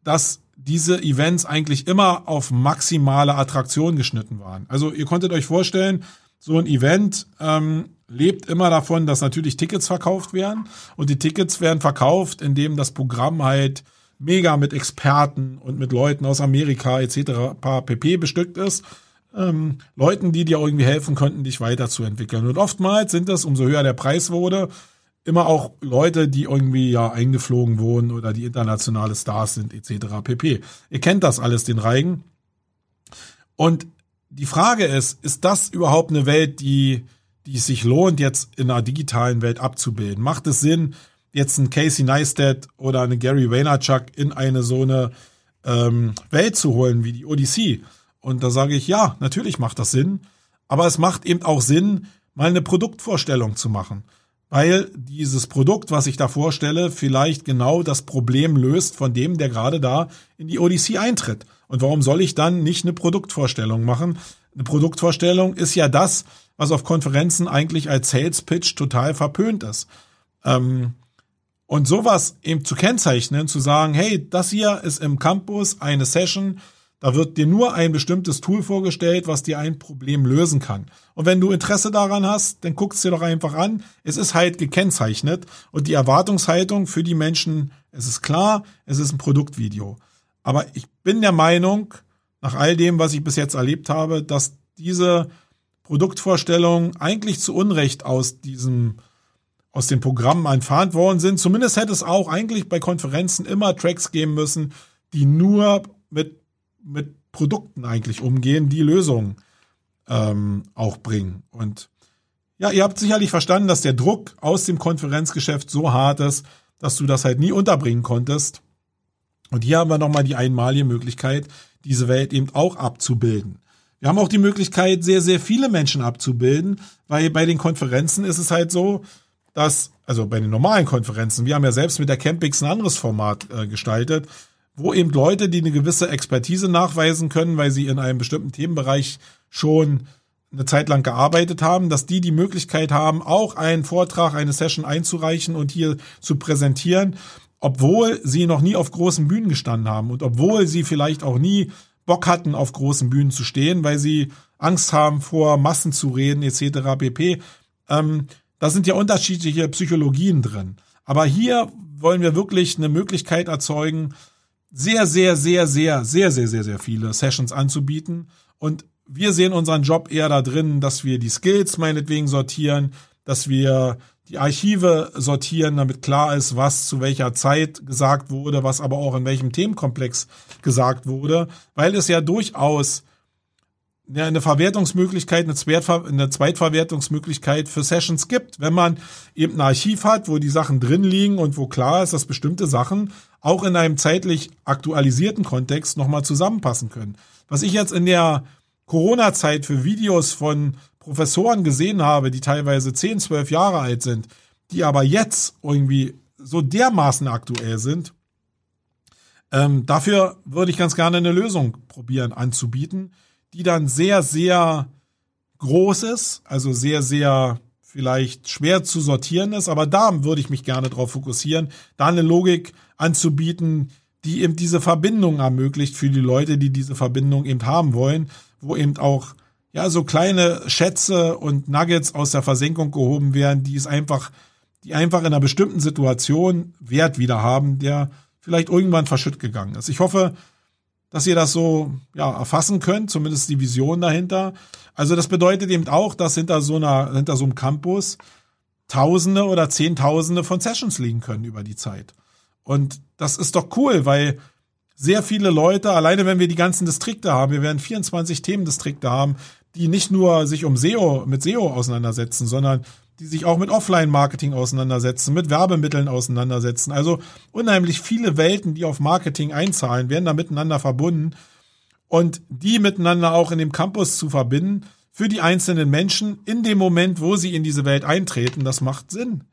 dass diese Events eigentlich immer auf maximale Attraktion geschnitten waren. Also ihr konntet euch vorstellen, so ein Event ähm, lebt immer davon, dass natürlich Tickets verkauft werden. Und die Tickets werden verkauft, indem das Programm halt mega mit Experten und mit Leuten aus Amerika etc. pp. bestückt ist. Ähm, Leuten, die dir irgendwie helfen könnten, dich weiterzuentwickeln. Und oftmals sind das, umso höher der Preis wurde, immer auch Leute, die irgendwie ja eingeflogen wurden oder die internationale Stars sind, etc. pp. Ihr kennt das alles, den Reigen. Und die Frage ist, ist das überhaupt eine Welt, die, die es sich lohnt, jetzt in einer digitalen Welt abzubilden? Macht es Sinn, jetzt einen Casey Neistat oder einen Gary Vaynerchuk in eine so eine ähm, Welt zu holen wie die Odyssey? Und da sage ich, ja, natürlich macht das Sinn. Aber es macht eben auch Sinn, mal eine Produktvorstellung zu machen weil dieses Produkt, was ich da vorstelle, vielleicht genau das Problem löst von dem, der gerade da in die Odyssey eintritt. Und warum soll ich dann nicht eine Produktvorstellung machen? Eine Produktvorstellung ist ja das, was auf Konferenzen eigentlich als Sales Pitch total verpönt ist. Ähm, und sowas eben zu kennzeichnen, zu sagen, hey, das hier ist im Campus eine Session, da wird dir nur ein bestimmtes Tool vorgestellt, was dir ein Problem lösen kann. Und wenn du Interesse daran hast, dann guckst dir doch einfach an. Es ist halt gekennzeichnet und die Erwartungshaltung für die Menschen, es ist klar, es ist ein Produktvideo. Aber ich bin der Meinung, nach all dem, was ich bis jetzt erlebt habe, dass diese Produktvorstellungen eigentlich zu Unrecht aus diesem aus den Programmen entfernt worden sind. Zumindest hätte es auch eigentlich bei Konferenzen immer Tracks geben müssen, die nur mit mit Produkten eigentlich umgehen, die Lösungen ähm, auch bringen. Und ja, ihr habt sicherlich verstanden, dass der Druck aus dem Konferenzgeschäft so hart ist, dass du das halt nie unterbringen konntest. Und hier haben wir nochmal die einmalige Möglichkeit, diese Welt eben auch abzubilden. Wir haben auch die Möglichkeit, sehr, sehr viele Menschen abzubilden, weil bei den Konferenzen ist es halt so, dass, also bei den normalen Konferenzen, wir haben ja selbst mit der Campix ein anderes Format äh, gestaltet, wo eben Leute, die eine gewisse Expertise nachweisen können, weil sie in einem bestimmten Themenbereich schon eine Zeit lang gearbeitet haben, dass die die Möglichkeit haben, auch einen Vortrag, eine Session einzureichen und hier zu präsentieren, obwohl sie noch nie auf großen Bühnen gestanden haben und obwohl sie vielleicht auch nie Bock hatten, auf großen Bühnen zu stehen, weil sie Angst haben, vor Massen zu reden etc. pp. Ähm, da sind ja unterschiedliche Psychologien drin. Aber hier wollen wir wirklich eine Möglichkeit erzeugen, sehr, sehr, sehr, sehr, sehr, sehr, sehr, sehr viele Sessions anzubieten. Und wir sehen unseren Job eher da drin, dass wir die Skills meinetwegen sortieren, dass wir die Archive sortieren, damit klar ist, was zu welcher Zeit gesagt wurde, was aber auch in welchem Themenkomplex gesagt wurde, weil es ja durchaus ja, eine Verwertungsmöglichkeit, eine Zweitverwertungsmöglichkeit für Sessions gibt. Wenn man eben ein Archiv hat, wo die Sachen drin liegen und wo klar ist, dass bestimmte Sachen auch in einem zeitlich aktualisierten Kontext nochmal zusammenpassen können. Was ich jetzt in der Corona-Zeit für Videos von Professoren gesehen habe, die teilweise 10, 12 Jahre alt sind, die aber jetzt irgendwie so dermaßen aktuell sind, ähm, dafür würde ich ganz gerne eine Lösung probieren anzubieten, die dann sehr, sehr groß ist, also sehr, sehr vielleicht schwer zu sortieren ist, aber da würde ich mich gerne darauf fokussieren, da eine Logik anzubieten, die eben diese Verbindung ermöglicht für die Leute, die diese Verbindung eben haben wollen, wo eben auch ja so kleine Schätze und Nuggets aus der Versenkung gehoben werden, die es einfach, die einfach in einer bestimmten Situation Wert wieder haben, der vielleicht irgendwann verschütt gegangen ist. Ich hoffe, dass ihr das so ja, erfassen könnt, zumindest die Vision dahinter. Also das bedeutet eben auch, dass hinter so einer, hinter so einem Campus Tausende oder Zehntausende von Sessions liegen können über die Zeit. Und das ist doch cool, weil sehr viele Leute, alleine wenn wir die ganzen Distrikte haben, wir werden 24 Themendistrikte haben, die nicht nur sich um SEO, mit SEO auseinandersetzen, sondern die sich auch mit Offline-Marketing auseinandersetzen, mit Werbemitteln auseinandersetzen. Also unheimlich viele Welten, die auf Marketing einzahlen, werden da miteinander verbunden. Und die miteinander auch in dem Campus zu verbinden, für die einzelnen Menschen in dem Moment, wo sie in diese Welt eintreten, das macht Sinn.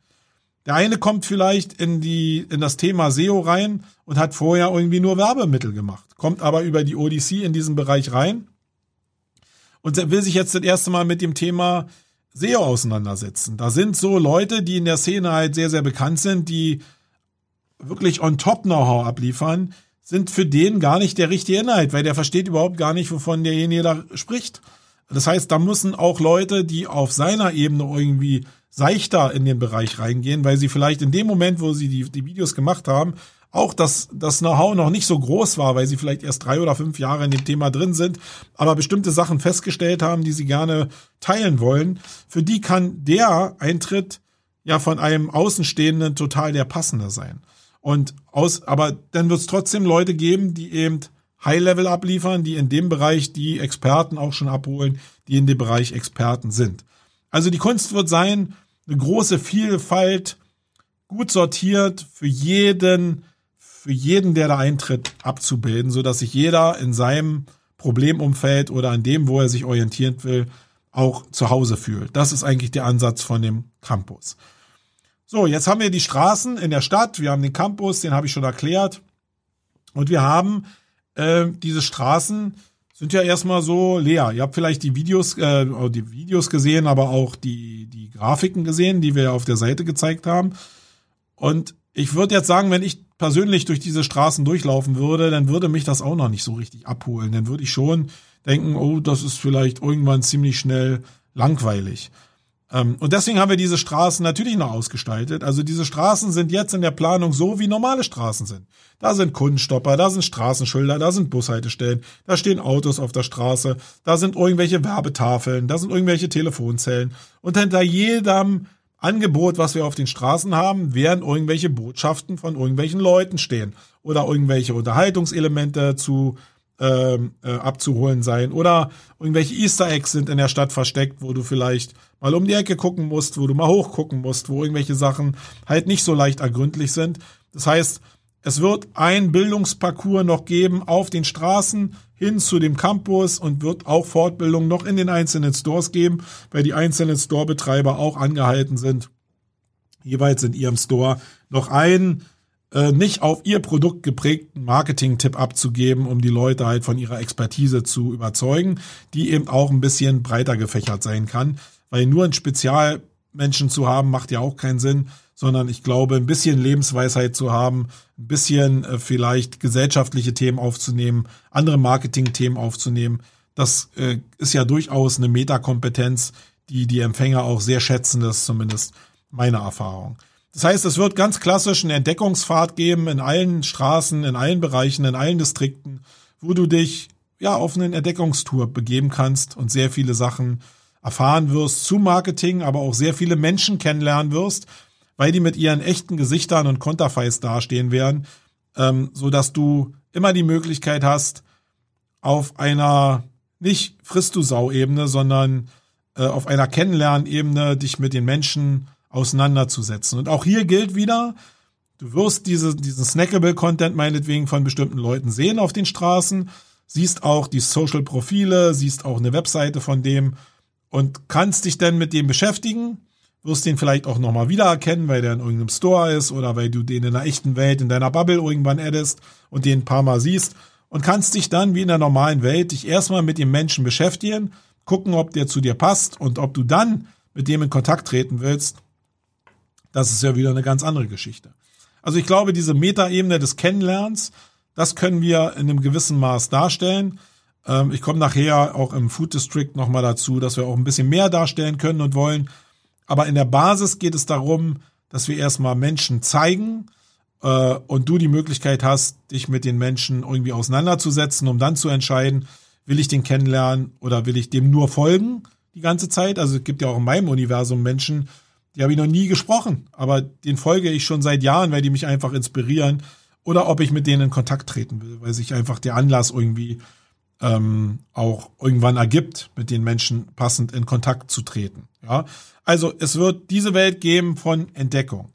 Der eine kommt vielleicht in die, in das Thema SEO rein und hat vorher irgendwie nur Werbemittel gemacht, kommt aber über die Odyssey in diesen Bereich rein und will sich jetzt das erste Mal mit dem Thema SEO auseinandersetzen. Da sind so Leute, die in der Szene halt sehr, sehr bekannt sind, die wirklich on top Know-how abliefern, sind für den gar nicht der richtige Inhalt, weil der versteht überhaupt gar nicht, wovon derjenige da spricht. Das heißt, da müssen auch Leute, die auf seiner Ebene irgendwie seichter in den Bereich reingehen, weil sie vielleicht in dem Moment, wo sie die, die Videos gemacht haben, auch dass das Know-how noch nicht so groß war, weil sie vielleicht erst drei oder fünf Jahre in dem Thema drin sind, aber bestimmte Sachen festgestellt haben, die sie gerne teilen wollen. Für die kann der Eintritt ja von einem Außenstehenden total der passende sein. Und aus, aber dann wird es trotzdem Leute geben, die eben High-Level abliefern, die in dem Bereich die Experten auch schon abholen, die in dem Bereich Experten sind. Also die Kunst wird sein, eine große Vielfalt, gut sortiert für jeden, für jeden, der da eintritt, abzubilden, so dass sich jeder in seinem Problemumfeld oder an dem, wo er sich orientieren will, auch zu Hause fühlt. Das ist eigentlich der Ansatz von dem Campus. So, jetzt haben wir die Straßen in der Stadt, wir haben den Campus, den habe ich schon erklärt. Und wir haben äh, diese Straßen sind ja erstmal so leer. Ihr habt vielleicht die Videos, äh, die Videos gesehen, aber auch die, die Grafiken gesehen, die wir auf der Seite gezeigt haben. Und ich würde jetzt sagen, wenn ich persönlich durch diese Straßen durchlaufen würde, dann würde mich das auch noch nicht so richtig abholen. Dann würde ich schon denken, oh, das ist vielleicht irgendwann ziemlich schnell langweilig. Ähm, und deswegen haben wir diese Straßen natürlich noch ausgestaltet. Also diese Straßen sind jetzt in der Planung so, wie normale Straßen sind. Da sind Kundenstopper, da sind Straßenschilder, da sind Bushaltestellen, da stehen Autos auf der Straße, da sind irgendwelche Werbetafeln, da sind irgendwelche Telefonzellen. Und hinter jedem Angebot, was wir auf den Straßen haben, werden irgendwelche Botschaften von irgendwelchen Leuten stehen oder irgendwelche Unterhaltungselemente zu ähm, äh, abzuholen sein oder irgendwelche Easter Eggs sind in der Stadt versteckt, wo du vielleicht mal um die Ecke gucken musst, wo du mal hochgucken musst, wo irgendwelche Sachen halt nicht so leicht ergründlich sind. Das heißt, es wird ein Bildungsparcours noch geben auf den Straßen hin zu dem Campus und wird auch Fortbildung noch in den einzelnen Stores geben, weil die einzelnen Storebetreiber auch angehalten sind, jeweils in ihrem Store noch einen äh, nicht auf ihr Produkt geprägten Marketing-Tipp abzugeben, um die Leute halt von ihrer Expertise zu überzeugen, die eben auch ein bisschen breiter gefächert sein kann, weil nur ein Spezialmenschen zu haben macht ja auch keinen Sinn, sondern ich glaube, ein bisschen Lebensweisheit zu haben, ein bisschen äh, vielleicht gesellschaftliche Themen aufzunehmen, andere Marketing-Themen aufzunehmen, das äh, ist ja durchaus eine Metakompetenz, die die Empfänger auch sehr schätzen, das ist zumindest meine Erfahrung. Das heißt, es wird ganz klassisch eine Entdeckungsfahrt geben in allen Straßen, in allen Bereichen, in allen Distrikten, wo du dich ja auf einen Entdeckungstour begeben kannst und sehr viele Sachen erfahren wirst zu Marketing, aber auch sehr viele Menschen kennenlernen wirst, weil die mit ihren echten Gesichtern und Konterfeis dastehen werden, ähm, so dass du immer die Möglichkeit hast, auf einer nicht frisst du Sau-Ebene, sondern äh, auf einer Kennenlernebene dich mit den Menschen auseinanderzusetzen. Und auch hier gilt wieder, du wirst diese, diesen Snackable-Content meinetwegen von bestimmten Leuten sehen auf den Straßen, siehst auch die Social-Profile, siehst auch eine Webseite von dem und kannst dich dann mit dem beschäftigen, wirst den vielleicht auch nochmal wiedererkennen, weil der in irgendeinem Store ist oder weil du den in der echten Welt, in deiner Bubble irgendwann addest und den ein paar Mal siehst und kannst dich dann wie in der normalen Welt dich erstmal mit dem Menschen beschäftigen, gucken, ob der zu dir passt und ob du dann mit dem in Kontakt treten willst das ist ja wieder eine ganz andere Geschichte. Also ich glaube, diese Metaebene des Kennenlernens, das können wir in einem gewissen Maß darstellen. Ähm, ich komme nachher auch im Food District nochmal dazu, dass wir auch ein bisschen mehr darstellen können und wollen. Aber in der Basis geht es darum, dass wir erstmal Menschen zeigen äh, und du die Möglichkeit hast, dich mit den Menschen irgendwie auseinanderzusetzen, um dann zu entscheiden, will ich den kennenlernen oder will ich dem nur folgen die ganze Zeit. Also es gibt ja auch in meinem Universum Menschen, die habe ich noch nie gesprochen, aber den folge ich schon seit Jahren, weil die mich einfach inspirieren. Oder ob ich mit denen in Kontakt treten will, weil sich einfach der Anlass irgendwie ähm, auch irgendwann ergibt, mit den Menschen passend in Kontakt zu treten. Ja, also es wird diese Welt geben von Entdeckung.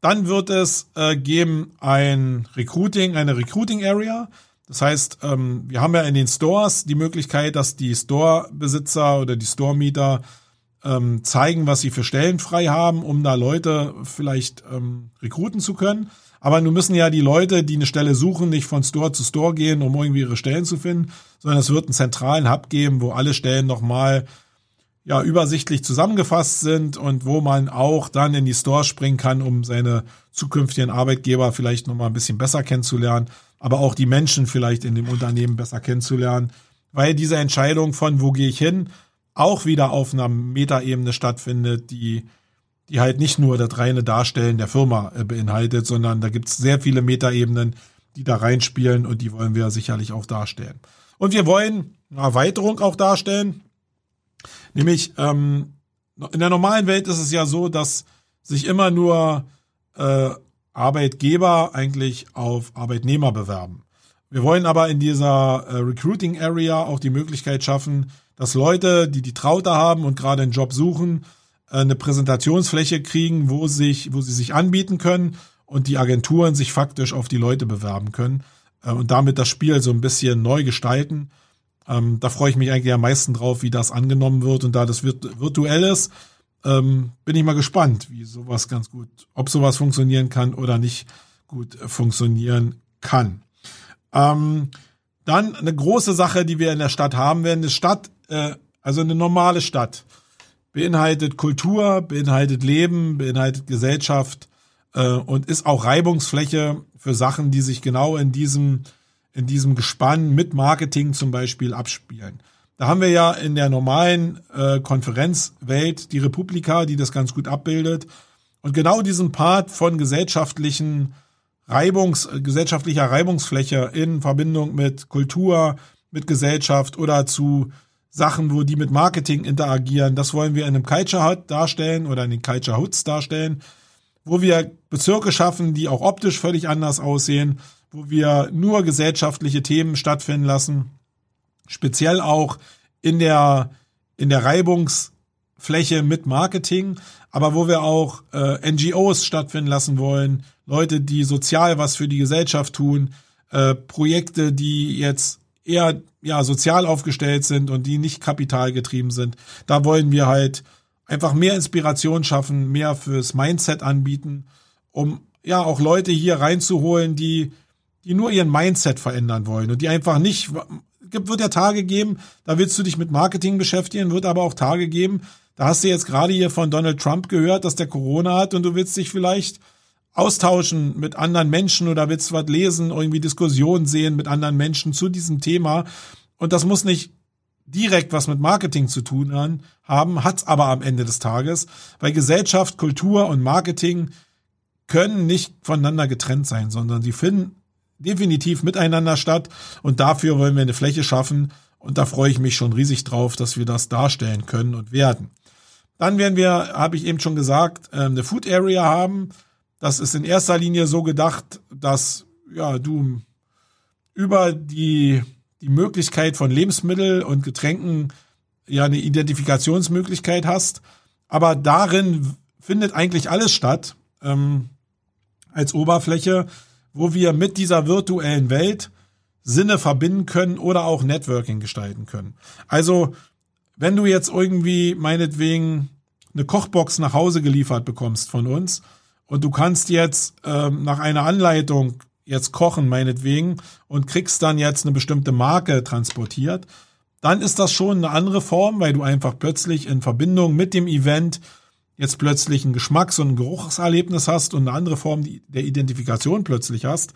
Dann wird es äh, geben ein Recruiting, eine Recruiting Area. Das heißt, ähm, wir haben ja in den Stores die Möglichkeit, dass die Store-Besitzer oder die Store-Mieter ähm, zeigen, was sie für Stellen frei haben, um da Leute vielleicht ähm, rekruten zu können. Aber nun müssen ja die Leute, die eine Stelle suchen, nicht von Store zu Store gehen, um irgendwie ihre Stellen zu finden, sondern es wird einen zentralen Hub geben, wo alle Stellen nochmal ja, übersichtlich zusammengefasst sind und wo man auch dann in die Store springen kann, um seine zukünftigen Arbeitgeber vielleicht nochmal ein bisschen besser kennenzulernen, aber auch die Menschen vielleicht in dem Unternehmen besser kennenzulernen, weil diese Entscheidung von wo gehe ich hin, auch wieder auf einer Metaebene stattfindet, die, die halt nicht nur das reine Darstellen der Firma äh, beinhaltet, sondern da gibt's sehr viele Metaebenen, die da reinspielen und die wollen wir sicherlich auch darstellen. Und wir wollen eine Erweiterung auch darstellen, nämlich ähm, in der normalen Welt ist es ja so, dass sich immer nur äh, Arbeitgeber eigentlich auf Arbeitnehmer bewerben. Wir wollen aber in dieser äh, Recruiting Area auch die Möglichkeit schaffen, dass Leute, die die Traute haben und gerade einen Job suchen, eine Präsentationsfläche kriegen, wo sich, wo sie sich anbieten können und die Agenturen sich faktisch auf die Leute bewerben können äh, und damit das Spiel so ein bisschen neu gestalten. Ähm, da freue ich mich eigentlich am meisten drauf, wie das angenommen wird und da das virtuell ist, ähm, bin ich mal gespannt, wie sowas ganz gut, ob sowas funktionieren kann oder nicht gut funktionieren kann. Ähm, dann eine große Sache, die wir in der Stadt haben werden. Eine Stadt, äh, also eine normale Stadt, beinhaltet Kultur, beinhaltet Leben, beinhaltet Gesellschaft äh, und ist auch Reibungsfläche für Sachen, die sich genau in diesem, in diesem Gespann mit Marketing zum Beispiel abspielen. Da haben wir ja in der normalen äh, Konferenzwelt die Republika, die das ganz gut abbildet. Und genau diesen Part von gesellschaftlichen Reibungs, gesellschaftlicher Reibungsfläche in Verbindung mit Kultur, mit Gesellschaft oder zu Sachen, wo die mit Marketing interagieren. Das wollen wir in einem Culture Hut darstellen oder in den Culture Hoods darstellen, wo wir Bezirke schaffen, die auch optisch völlig anders aussehen, wo wir nur gesellschaftliche Themen stattfinden lassen, speziell auch in der, in der Reibungsfläche mit Marketing, aber wo wir auch äh, NGOs stattfinden lassen wollen, Leute, die sozial was für die Gesellschaft tun, äh, Projekte, die jetzt eher ja sozial aufgestellt sind und die nicht kapitalgetrieben sind. Da wollen wir halt einfach mehr Inspiration schaffen, mehr fürs Mindset anbieten, um ja auch Leute hier reinzuholen, die die nur ihren Mindset verändern wollen und die einfach nicht wird ja Tage geben, da willst du dich mit Marketing beschäftigen, wird aber auch Tage geben, da hast du jetzt gerade hier von Donald Trump gehört, dass der Corona hat und du willst dich vielleicht austauschen mit anderen Menschen oder willst was lesen, irgendwie Diskussionen sehen mit anderen Menschen zu diesem Thema. Und das muss nicht direkt was mit Marketing zu tun haben, hat's aber am Ende des Tages, weil Gesellschaft, Kultur und Marketing können nicht voneinander getrennt sein, sondern sie finden definitiv miteinander statt und dafür wollen wir eine Fläche schaffen und da freue ich mich schon riesig drauf, dass wir das darstellen können und werden. Dann werden wir, habe ich eben schon gesagt, ähm, eine Food Area haben. Das ist in erster Linie so gedacht, dass ja du über die die Möglichkeit von Lebensmittel und Getränken ja eine Identifikationsmöglichkeit hast. Aber darin findet eigentlich alles statt ähm, als Oberfläche, wo wir mit dieser virtuellen Welt Sinne verbinden können oder auch Networking gestalten können. Also wenn du jetzt irgendwie meinetwegen eine Kochbox nach Hause geliefert bekommst von uns und du kannst jetzt ähm, nach einer Anleitung jetzt kochen, meinetwegen, und kriegst dann jetzt eine bestimmte Marke transportiert, dann ist das schon eine andere Form, weil du einfach plötzlich in Verbindung mit dem Event jetzt plötzlich ein Geschmacks- und ein Geruchserlebnis hast und eine andere Form der Identifikation plötzlich hast.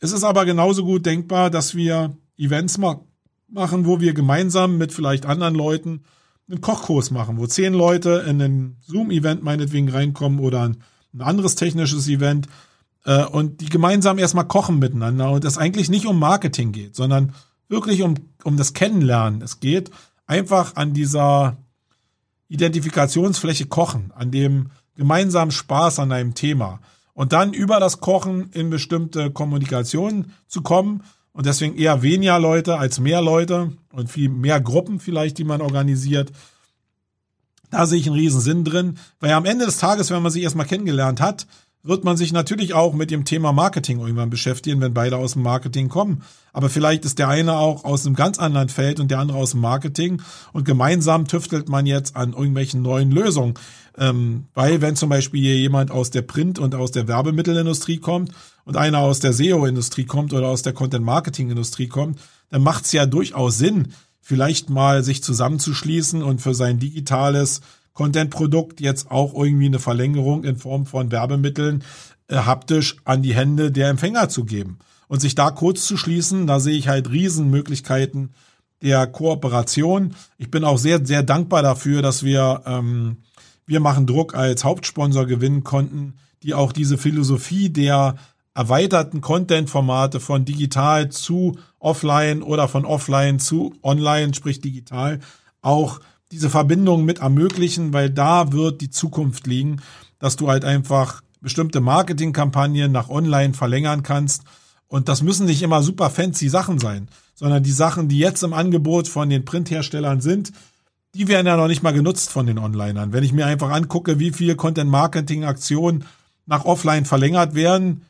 Es ist aber genauso gut denkbar, dass wir Events machen, machen, wo wir gemeinsam mit vielleicht anderen Leuten einen Kochkurs machen, wo zehn Leute in ein Zoom-Event meinetwegen reinkommen oder ein, ein anderes technisches Event äh, und die gemeinsam erstmal kochen miteinander und es eigentlich nicht um Marketing geht, sondern wirklich um, um das Kennenlernen. Es geht einfach an dieser Identifikationsfläche kochen, an dem gemeinsamen Spaß an einem Thema und dann über das Kochen in bestimmte Kommunikation zu kommen und deswegen eher weniger Leute als mehr Leute und viel mehr Gruppen vielleicht, die man organisiert. Da sehe ich einen riesen Sinn drin, weil am Ende des Tages, wenn man sich erstmal kennengelernt hat, wird man sich natürlich auch mit dem Thema Marketing irgendwann beschäftigen, wenn beide aus dem Marketing kommen. Aber vielleicht ist der eine auch aus einem ganz anderen Feld und der andere aus dem Marketing und gemeinsam tüftelt man jetzt an irgendwelchen neuen Lösungen. Ähm, weil wenn zum Beispiel jemand aus der Print- und aus der Werbemittelindustrie kommt und einer aus der SEO-Industrie kommt oder aus der Content-Marketing-Industrie kommt, dann macht es ja durchaus Sinn, vielleicht mal sich zusammenzuschließen und für sein digitales Content-Produkt jetzt auch irgendwie eine Verlängerung in Form von Werbemitteln äh, haptisch an die Hände der Empfänger zu geben. Und sich da kurz zu schließen, da sehe ich halt Riesenmöglichkeiten der Kooperation. Ich bin auch sehr, sehr dankbar dafür, dass wir, ähm, wir machen Druck als Hauptsponsor gewinnen konnten, die auch diese Philosophie der erweiterten Content-Formate von digital zu offline oder von offline zu online, sprich digital, auch diese Verbindung mit ermöglichen, weil da wird die Zukunft liegen. dass du halt einfach bestimmte Marketingkampagnen nach online verlängern kannst. Und das müssen nicht immer super fancy Sachen sein, sondern die Sachen, die jetzt im Angebot von den Printherstellern sind, die werden ja noch nicht mal genutzt von den Onlinern. Wenn ich mir einfach angucke, wie viel Content-Marketing-Aktionen nach offline verlängert werden,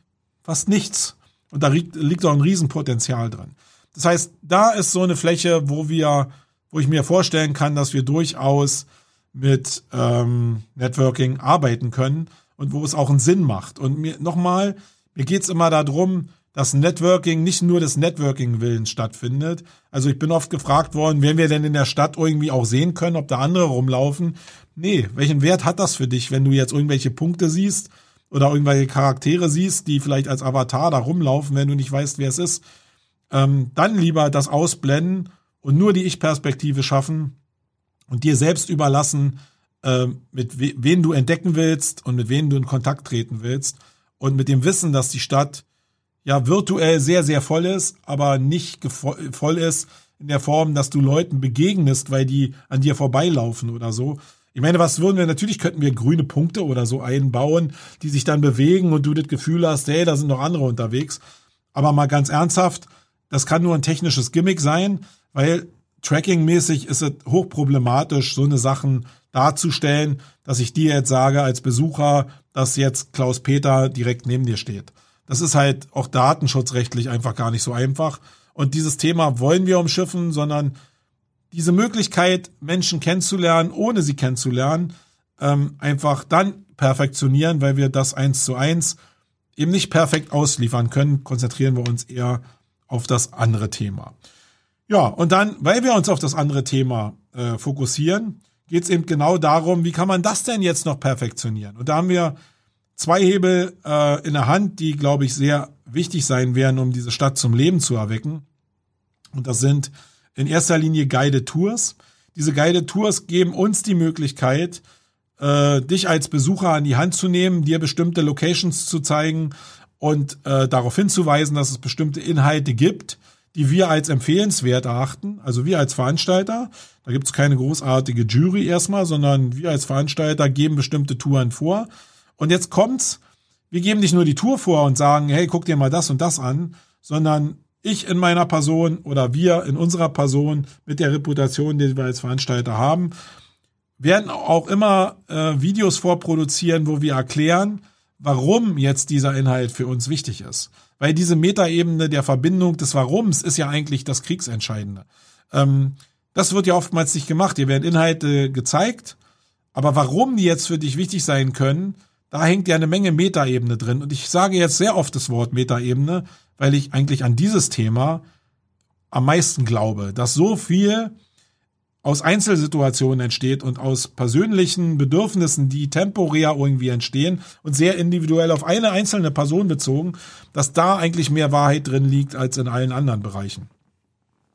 fast nichts. Und da liegt, liegt auch ein Riesenpotenzial drin. Das heißt, da ist so eine Fläche, wo wir, wo ich mir vorstellen kann, dass wir durchaus mit ähm, Networking arbeiten können und wo es auch einen Sinn macht. Und mir nochmal, mir geht's immer darum, dass Networking nicht nur des Networking-Willens stattfindet. Also ich bin oft gefragt worden, werden wir denn in der Stadt irgendwie auch sehen können, ob da andere rumlaufen? Nee, welchen Wert hat das für dich, wenn du jetzt irgendwelche Punkte siehst oder irgendwelche Charaktere siehst, die vielleicht als Avatar da rumlaufen, wenn du nicht weißt, wer es ist? Ähm, dann lieber das ausblenden und nur die Ich-Perspektive schaffen und dir selbst überlassen, äh, mit we wen du entdecken willst und mit wem du in Kontakt treten willst. Und mit dem Wissen, dass die Stadt ja virtuell sehr, sehr voll ist, aber nicht voll ist in der Form, dass du Leuten begegnest, weil die an dir vorbeilaufen oder so. Ich meine, was würden wir, natürlich könnten wir grüne Punkte oder so einbauen, die sich dann bewegen und du das Gefühl hast, hey, da sind noch andere unterwegs. Aber mal ganz ernsthaft, das kann nur ein technisches Gimmick sein, weil trackingmäßig ist es hochproblematisch, so eine Sachen darzustellen, dass ich dir jetzt sage als Besucher, dass jetzt Klaus Peter direkt neben dir steht. Das ist halt auch datenschutzrechtlich einfach gar nicht so einfach. Und dieses Thema wollen wir umschiffen, sondern diese Möglichkeit, Menschen kennenzulernen, ohne sie kennenzulernen, ähm, einfach dann perfektionieren, weil wir das eins zu eins eben nicht perfekt ausliefern können, konzentrieren wir uns eher auf das andere Thema. Ja, und dann, weil wir uns auf das andere Thema äh, fokussieren, geht es eben genau darum, wie kann man das denn jetzt noch perfektionieren? Und da haben wir zwei Hebel äh, in der Hand, die, glaube ich, sehr wichtig sein werden, um diese Stadt zum Leben zu erwecken. Und das sind in erster Linie Guided Tours. Diese Guided Tours geben uns die Möglichkeit, äh, dich als Besucher an die Hand zu nehmen, dir bestimmte Locations zu zeigen und äh, darauf hinzuweisen, dass es bestimmte Inhalte gibt, die wir als empfehlenswert erachten, also wir als Veranstalter. Da gibt es keine großartige Jury erstmal, sondern wir als Veranstalter geben bestimmte Touren vor. Und jetzt kommt's, wir geben nicht nur die Tour vor und sagen, hey, guck dir mal das und das an, sondern ich in meiner Person oder wir in unserer Person mit der Reputation, die wir als Veranstalter haben, werden auch immer äh, Videos vorproduzieren, wo wir erklären, warum jetzt dieser Inhalt für uns wichtig ist. Weil diese Metaebene der Verbindung des Warums ist ja eigentlich das Kriegsentscheidende. Ähm, das wird ja oftmals nicht gemacht. Hier werden Inhalte gezeigt, aber warum die jetzt für dich wichtig sein können, da hängt ja eine Menge Metaebene drin. Und ich sage jetzt sehr oft das Wort Metaebene, weil ich eigentlich an dieses Thema am meisten glaube, dass so viel aus Einzelsituationen entsteht und aus persönlichen Bedürfnissen, die temporär irgendwie entstehen und sehr individuell auf eine einzelne Person bezogen, dass da eigentlich mehr Wahrheit drin liegt als in allen anderen Bereichen.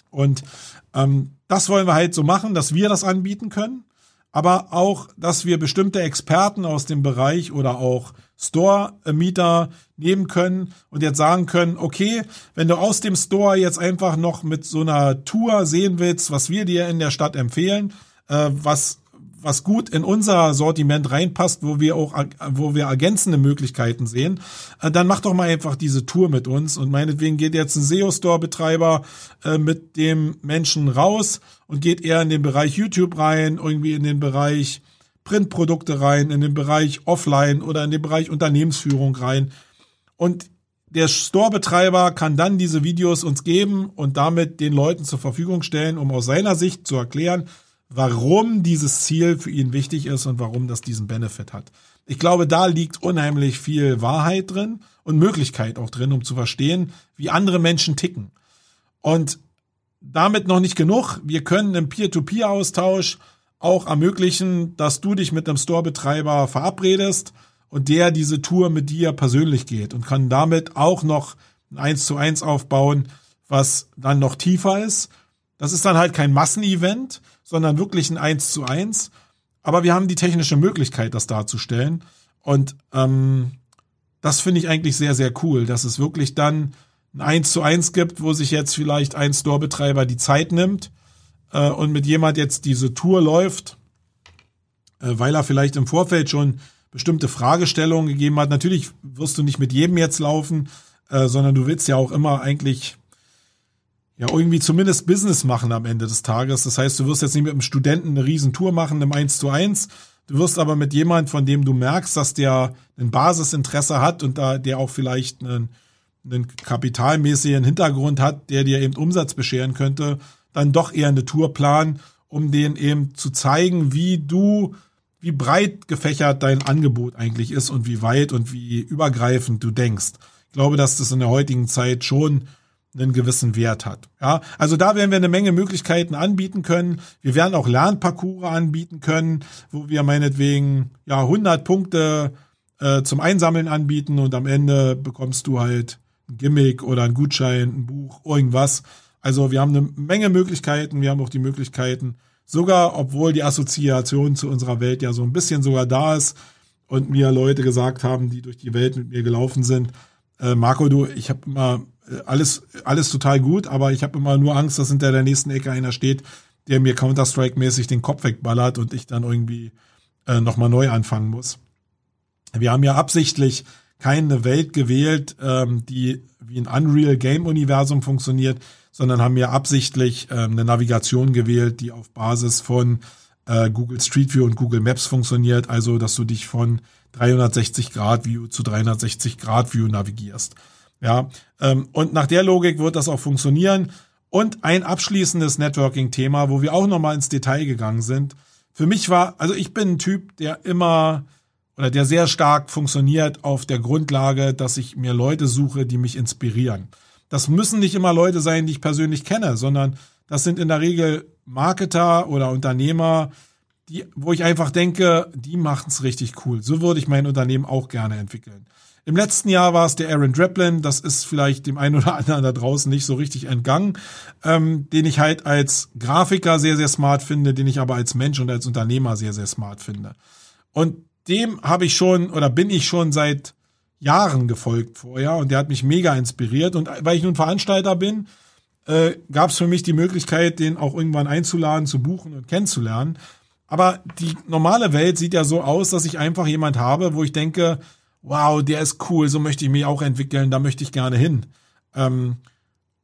Und ähm, das wollen wir halt so machen, dass wir das anbieten können, aber auch, dass wir bestimmte Experten aus dem Bereich oder auch Store-Mieter nehmen können und jetzt sagen können, okay, wenn du aus dem Store jetzt einfach noch mit so einer Tour sehen willst, was wir dir in der Stadt empfehlen, äh, was was gut in unser Sortiment reinpasst, wo wir auch, wo wir ergänzende Möglichkeiten sehen, äh, dann mach doch mal einfach diese Tour mit uns und meinetwegen geht jetzt ein SEO-Store-Betreiber äh, mit dem Menschen raus und geht eher in den Bereich YouTube rein, irgendwie in den Bereich Printprodukte rein, in den Bereich Offline oder in den Bereich Unternehmensführung rein. Und der Store-Betreiber kann dann diese Videos uns geben und damit den Leuten zur Verfügung stellen, um aus seiner Sicht zu erklären, warum dieses Ziel für ihn wichtig ist und warum das diesen Benefit hat. Ich glaube, da liegt unheimlich viel Wahrheit drin und Möglichkeit auch drin, um zu verstehen, wie andere Menschen ticken. Und damit noch nicht genug. Wir können im Peer-to-Peer-Austausch auch ermöglichen, dass du dich mit einem Store-Betreiber verabredest und der diese Tour mit dir persönlich geht und kann damit auch noch ein 1 zu 1 aufbauen, was dann noch tiefer ist. Das ist dann halt kein Massenevent, sondern wirklich ein 1 zu 1. Aber wir haben die technische Möglichkeit, das darzustellen. Und ähm, das finde ich eigentlich sehr, sehr cool, dass es wirklich dann ein 1 zu 1 gibt, wo sich jetzt vielleicht ein Store-Betreiber die Zeit nimmt äh, und mit jemand jetzt diese Tour läuft, äh, weil er vielleicht im Vorfeld schon bestimmte Fragestellungen gegeben hat. Natürlich wirst du nicht mit jedem jetzt laufen, äh, sondern du willst ja auch immer eigentlich ja irgendwie zumindest Business machen am Ende des Tages. Das heißt, du wirst jetzt nicht mit einem Studenten eine Riesentour machen im 1 zu 1. Du wirst aber mit jemand, von dem du merkst, dass der ein Basisinteresse hat und da der auch vielleicht einen, einen kapitalmäßigen Hintergrund hat, der dir eben Umsatz bescheren könnte, dann doch eher eine Tour planen, um den eben zu zeigen, wie du, wie breit gefächert dein Angebot eigentlich ist und wie weit und wie übergreifend du denkst. Ich glaube, dass das in der heutigen Zeit schon einen gewissen Wert hat. Ja, also da werden wir eine Menge Möglichkeiten anbieten können. Wir werden auch Lernparcours anbieten können, wo wir meinetwegen ja 100 Punkte äh, zum Einsammeln anbieten und am Ende bekommst du halt ein Gimmick oder ein Gutschein, ein Buch, irgendwas. Also wir haben eine Menge Möglichkeiten. Wir haben auch die Möglichkeiten, sogar obwohl die Assoziation zu unserer Welt ja so ein bisschen sogar da ist und mir Leute gesagt haben, die durch die Welt mit mir gelaufen sind, äh, Marco, du, ich habe immer äh, alles, alles total gut, aber ich habe immer nur Angst, dass hinter der nächsten Ecke einer steht, der mir Counter-Strike-mäßig den Kopf wegballert und ich dann irgendwie äh, nochmal neu anfangen muss. Wir haben ja absichtlich keine Welt gewählt, ähm, die wie ein Unreal Game Universum funktioniert, sondern haben ja absichtlich ähm, eine Navigation gewählt, die auf Basis von äh, Google Street View und Google Maps funktioniert, also dass du dich von 360 Grad View zu 360 Grad View navigierst. Ja, ähm, und nach der Logik wird das auch funktionieren. Und ein abschließendes Networking-Thema, wo wir auch nochmal ins Detail gegangen sind. Für mich war, also ich bin ein Typ, der immer oder der sehr stark funktioniert auf der Grundlage, dass ich mir Leute suche, die mich inspirieren. Das müssen nicht immer Leute sein, die ich persönlich kenne, sondern das sind in der Regel Marketer oder Unternehmer, die, wo ich einfach denke, die machen es richtig cool. So würde ich mein Unternehmen auch gerne entwickeln. Im letzten Jahr war es der Aaron Draplin, das ist vielleicht dem einen oder anderen da draußen nicht so richtig entgangen, ähm, den ich halt als Grafiker sehr, sehr smart finde, den ich aber als Mensch und als Unternehmer sehr, sehr smart finde. Und dem habe ich schon oder bin ich schon seit Jahren gefolgt vorher und der hat mich mega inspiriert. Und weil ich nun Veranstalter bin, äh, gab es für mich die Möglichkeit, den auch irgendwann einzuladen, zu buchen und kennenzulernen. Aber die normale Welt sieht ja so aus, dass ich einfach jemand habe, wo ich denke, wow, der ist cool, so möchte ich mich auch entwickeln, da möchte ich gerne hin. Ähm,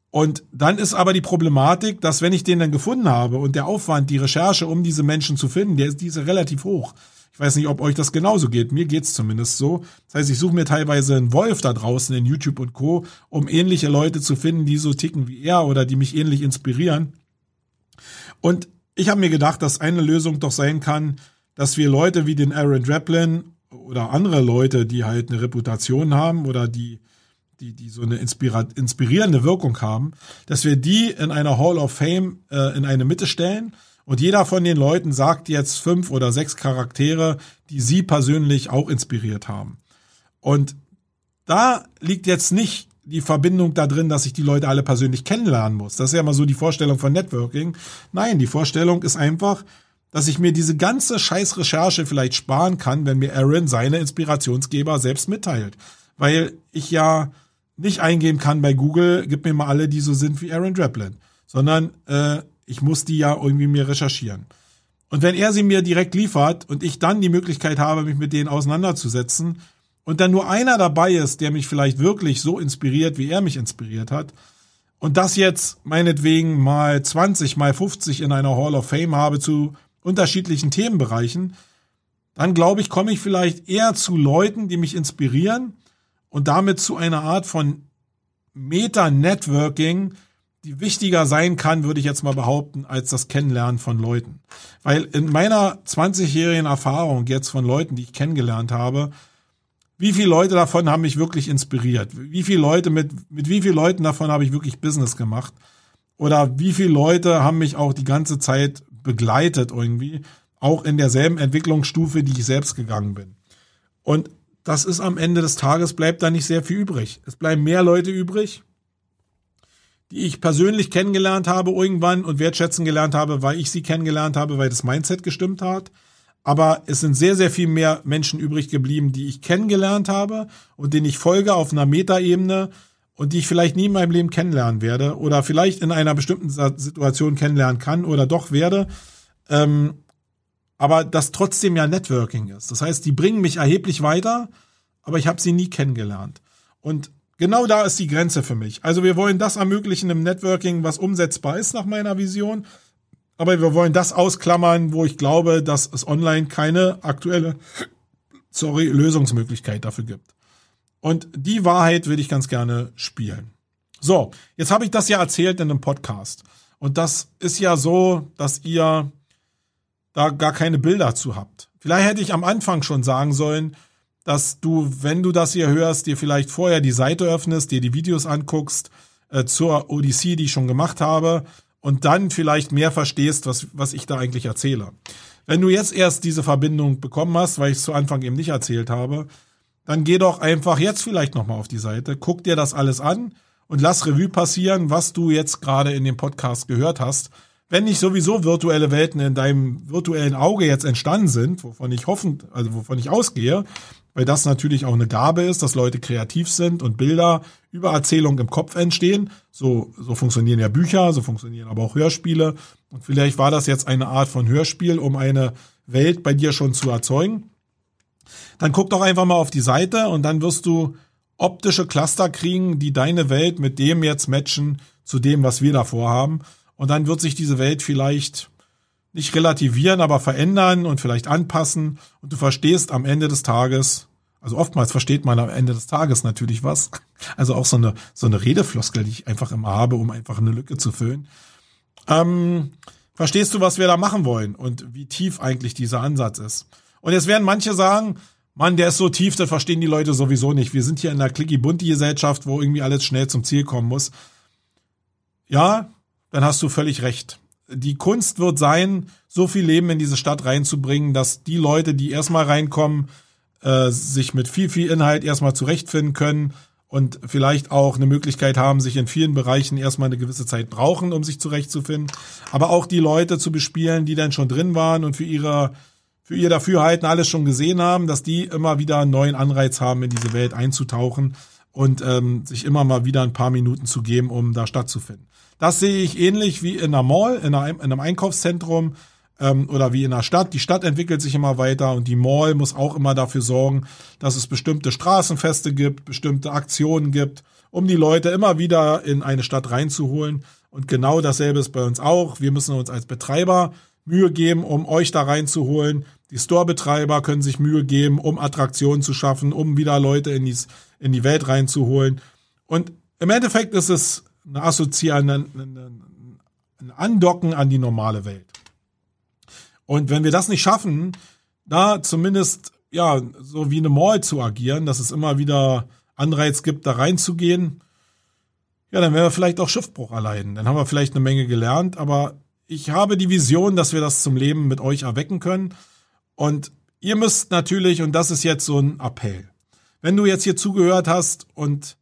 und dann ist aber die Problematik, dass wenn ich den dann gefunden habe und der Aufwand, die Recherche, um diese Menschen zu finden, der ist diese relativ hoch. Ich weiß nicht, ob euch das genauso geht. Mir geht's zumindest so. Das heißt, ich suche mir teilweise einen Wolf da draußen in YouTube und Co., um ähnliche Leute zu finden, die so ticken wie er oder die mich ähnlich inspirieren. Und ich habe mir gedacht, dass eine Lösung doch sein kann, dass wir Leute wie den Aaron Draplin oder andere Leute, die halt eine Reputation haben oder die, die, die so eine inspirierende Wirkung haben, dass wir die in einer Hall of Fame äh, in eine Mitte stellen und jeder von den Leuten sagt jetzt fünf oder sechs Charaktere, die sie persönlich auch inspiriert haben. Und da liegt jetzt nicht die Verbindung da drin, dass ich die Leute alle persönlich kennenlernen muss. Das ist ja immer so die Vorstellung von Networking. Nein, die Vorstellung ist einfach, dass ich mir diese ganze scheiß Recherche vielleicht sparen kann, wenn mir Aaron seine Inspirationsgeber selbst mitteilt. Weil ich ja nicht eingeben kann bei Google, gib mir mal alle, die so sind wie Aaron Draplin, sondern äh, ich muss die ja irgendwie mir recherchieren. Und wenn er sie mir direkt liefert und ich dann die Möglichkeit habe, mich mit denen auseinanderzusetzen, und dann nur einer dabei ist, der mich vielleicht wirklich so inspiriert, wie er mich inspiriert hat, und das jetzt meinetwegen mal 20, mal 50 in einer Hall of Fame habe zu unterschiedlichen Themenbereichen, dann glaube ich, komme ich vielleicht eher zu Leuten, die mich inspirieren und damit zu einer Art von Meta-Networking, die wichtiger sein kann, würde ich jetzt mal behaupten, als das Kennenlernen von Leuten. Weil in meiner 20-jährigen Erfahrung jetzt von Leuten, die ich kennengelernt habe, wie viele Leute davon haben mich wirklich inspiriert? Wie viele Leute mit, mit wie vielen Leuten davon habe ich wirklich Business gemacht? Oder wie viele Leute haben mich auch die ganze Zeit begleitet irgendwie? Auch in derselben Entwicklungsstufe, die ich selbst gegangen bin. Und das ist am Ende des Tages bleibt da nicht sehr viel übrig. Es bleiben mehr Leute übrig, die ich persönlich kennengelernt habe irgendwann und wertschätzen gelernt habe, weil ich sie kennengelernt habe, weil das Mindset gestimmt hat aber es sind sehr, sehr viel mehr Menschen übrig geblieben, die ich kennengelernt habe und denen ich folge auf einer Metaebene und die ich vielleicht nie in meinem Leben kennenlernen werde oder vielleicht in einer bestimmten Situation kennenlernen kann oder doch werde. Ähm, aber das trotzdem ja Networking ist. Das heißt, die bringen mich erheblich weiter, aber ich habe sie nie kennengelernt. Und genau da ist die Grenze für mich. Also wir wollen das ermöglichen im Networking, was umsetzbar ist nach meiner Vision. Aber wir wollen das ausklammern, wo ich glaube, dass es online keine aktuelle, sorry, Lösungsmöglichkeit dafür gibt. Und die Wahrheit würde ich ganz gerne spielen. So, jetzt habe ich das ja erzählt in einem Podcast. Und das ist ja so, dass ihr da gar keine Bilder zu habt. Vielleicht hätte ich am Anfang schon sagen sollen, dass du, wenn du das hier hörst, dir vielleicht vorher die Seite öffnest, dir die Videos anguckst äh, zur Odyssee, die ich schon gemacht habe, und dann vielleicht mehr verstehst, was, was ich da eigentlich erzähle. Wenn du jetzt erst diese Verbindung bekommen hast, weil ich es zu Anfang eben nicht erzählt habe, dann geh doch einfach jetzt vielleicht nochmal auf die Seite, guck dir das alles an und lass Revue passieren, was du jetzt gerade in dem Podcast gehört hast wenn nicht sowieso virtuelle Welten in deinem virtuellen Auge jetzt entstanden sind, wovon ich hoffen, also wovon ich ausgehe, weil das natürlich auch eine Gabe ist, dass Leute kreativ sind und Bilder über Erzählung im Kopf entstehen. So, so funktionieren ja Bücher, so funktionieren aber auch Hörspiele. Und vielleicht war das jetzt eine Art von Hörspiel, um eine Welt bei dir schon zu erzeugen. Dann guck doch einfach mal auf die Seite und dann wirst du optische Cluster kriegen, die deine Welt mit dem jetzt matchen zu dem, was wir davor haben. Und dann wird sich diese Welt vielleicht nicht relativieren, aber verändern und vielleicht anpassen. Und du verstehst am Ende des Tages, also oftmals versteht man am Ende des Tages natürlich was. Also auch so eine, so eine Redefloskel, die ich einfach immer habe, um einfach eine Lücke zu füllen. Ähm, verstehst du, was wir da machen wollen und wie tief eigentlich dieser Ansatz ist? Und jetzt werden manche sagen, Mann, der ist so tief, das verstehen die Leute sowieso nicht. Wir sind hier in einer clicky-bunty-Gesellschaft, wo irgendwie alles schnell zum Ziel kommen muss. Ja, dann hast du völlig recht. Die Kunst wird sein, so viel Leben in diese Stadt reinzubringen, dass die Leute, die erstmal reinkommen, äh, sich mit viel, viel Inhalt erstmal zurechtfinden können und vielleicht auch eine Möglichkeit haben, sich in vielen Bereichen erstmal eine gewisse Zeit brauchen, um sich zurechtzufinden. Aber auch die Leute zu bespielen, die dann schon drin waren und für ihre für ihr Dafürhalten alles schon gesehen haben, dass die immer wieder einen neuen Anreiz haben, in diese Welt einzutauchen und ähm, sich immer mal wieder ein paar Minuten zu geben, um da stattzufinden. Das sehe ich ähnlich wie in einer Mall, in, einem Einkaufszentrum ähm, oder wie in einer Stadt. Die Stadt entwickelt sich immer weiter und die Mall muss auch immer dafür sorgen, dass es bestimmte Straßenfeste gibt, bestimmte Aktionen gibt, um die Leute immer wieder in eine Stadt reinzuholen. Und genau dasselbe ist bei uns auch. Wir müssen uns als Betreiber Mühe geben, um euch da reinzuholen. Die Store-Betreiber können sich Mühe geben, um Attraktionen zu schaffen, um wieder Leute in die, in die Welt reinzuholen. Und im Endeffekt ist es eine Assoziation, ein, ein Andocken an die normale Welt. Und wenn wir das nicht schaffen, da zumindest ja so wie eine Mall zu agieren, dass es immer wieder Anreiz gibt, da reinzugehen, ja, dann werden wir vielleicht auch Schiffbruch erleiden. Dann haben wir vielleicht eine Menge gelernt, aber ich habe die Vision, dass wir das zum Leben mit euch erwecken können. Und ihr müsst natürlich, und das ist jetzt so ein Appell, wenn du jetzt hier zugehört hast und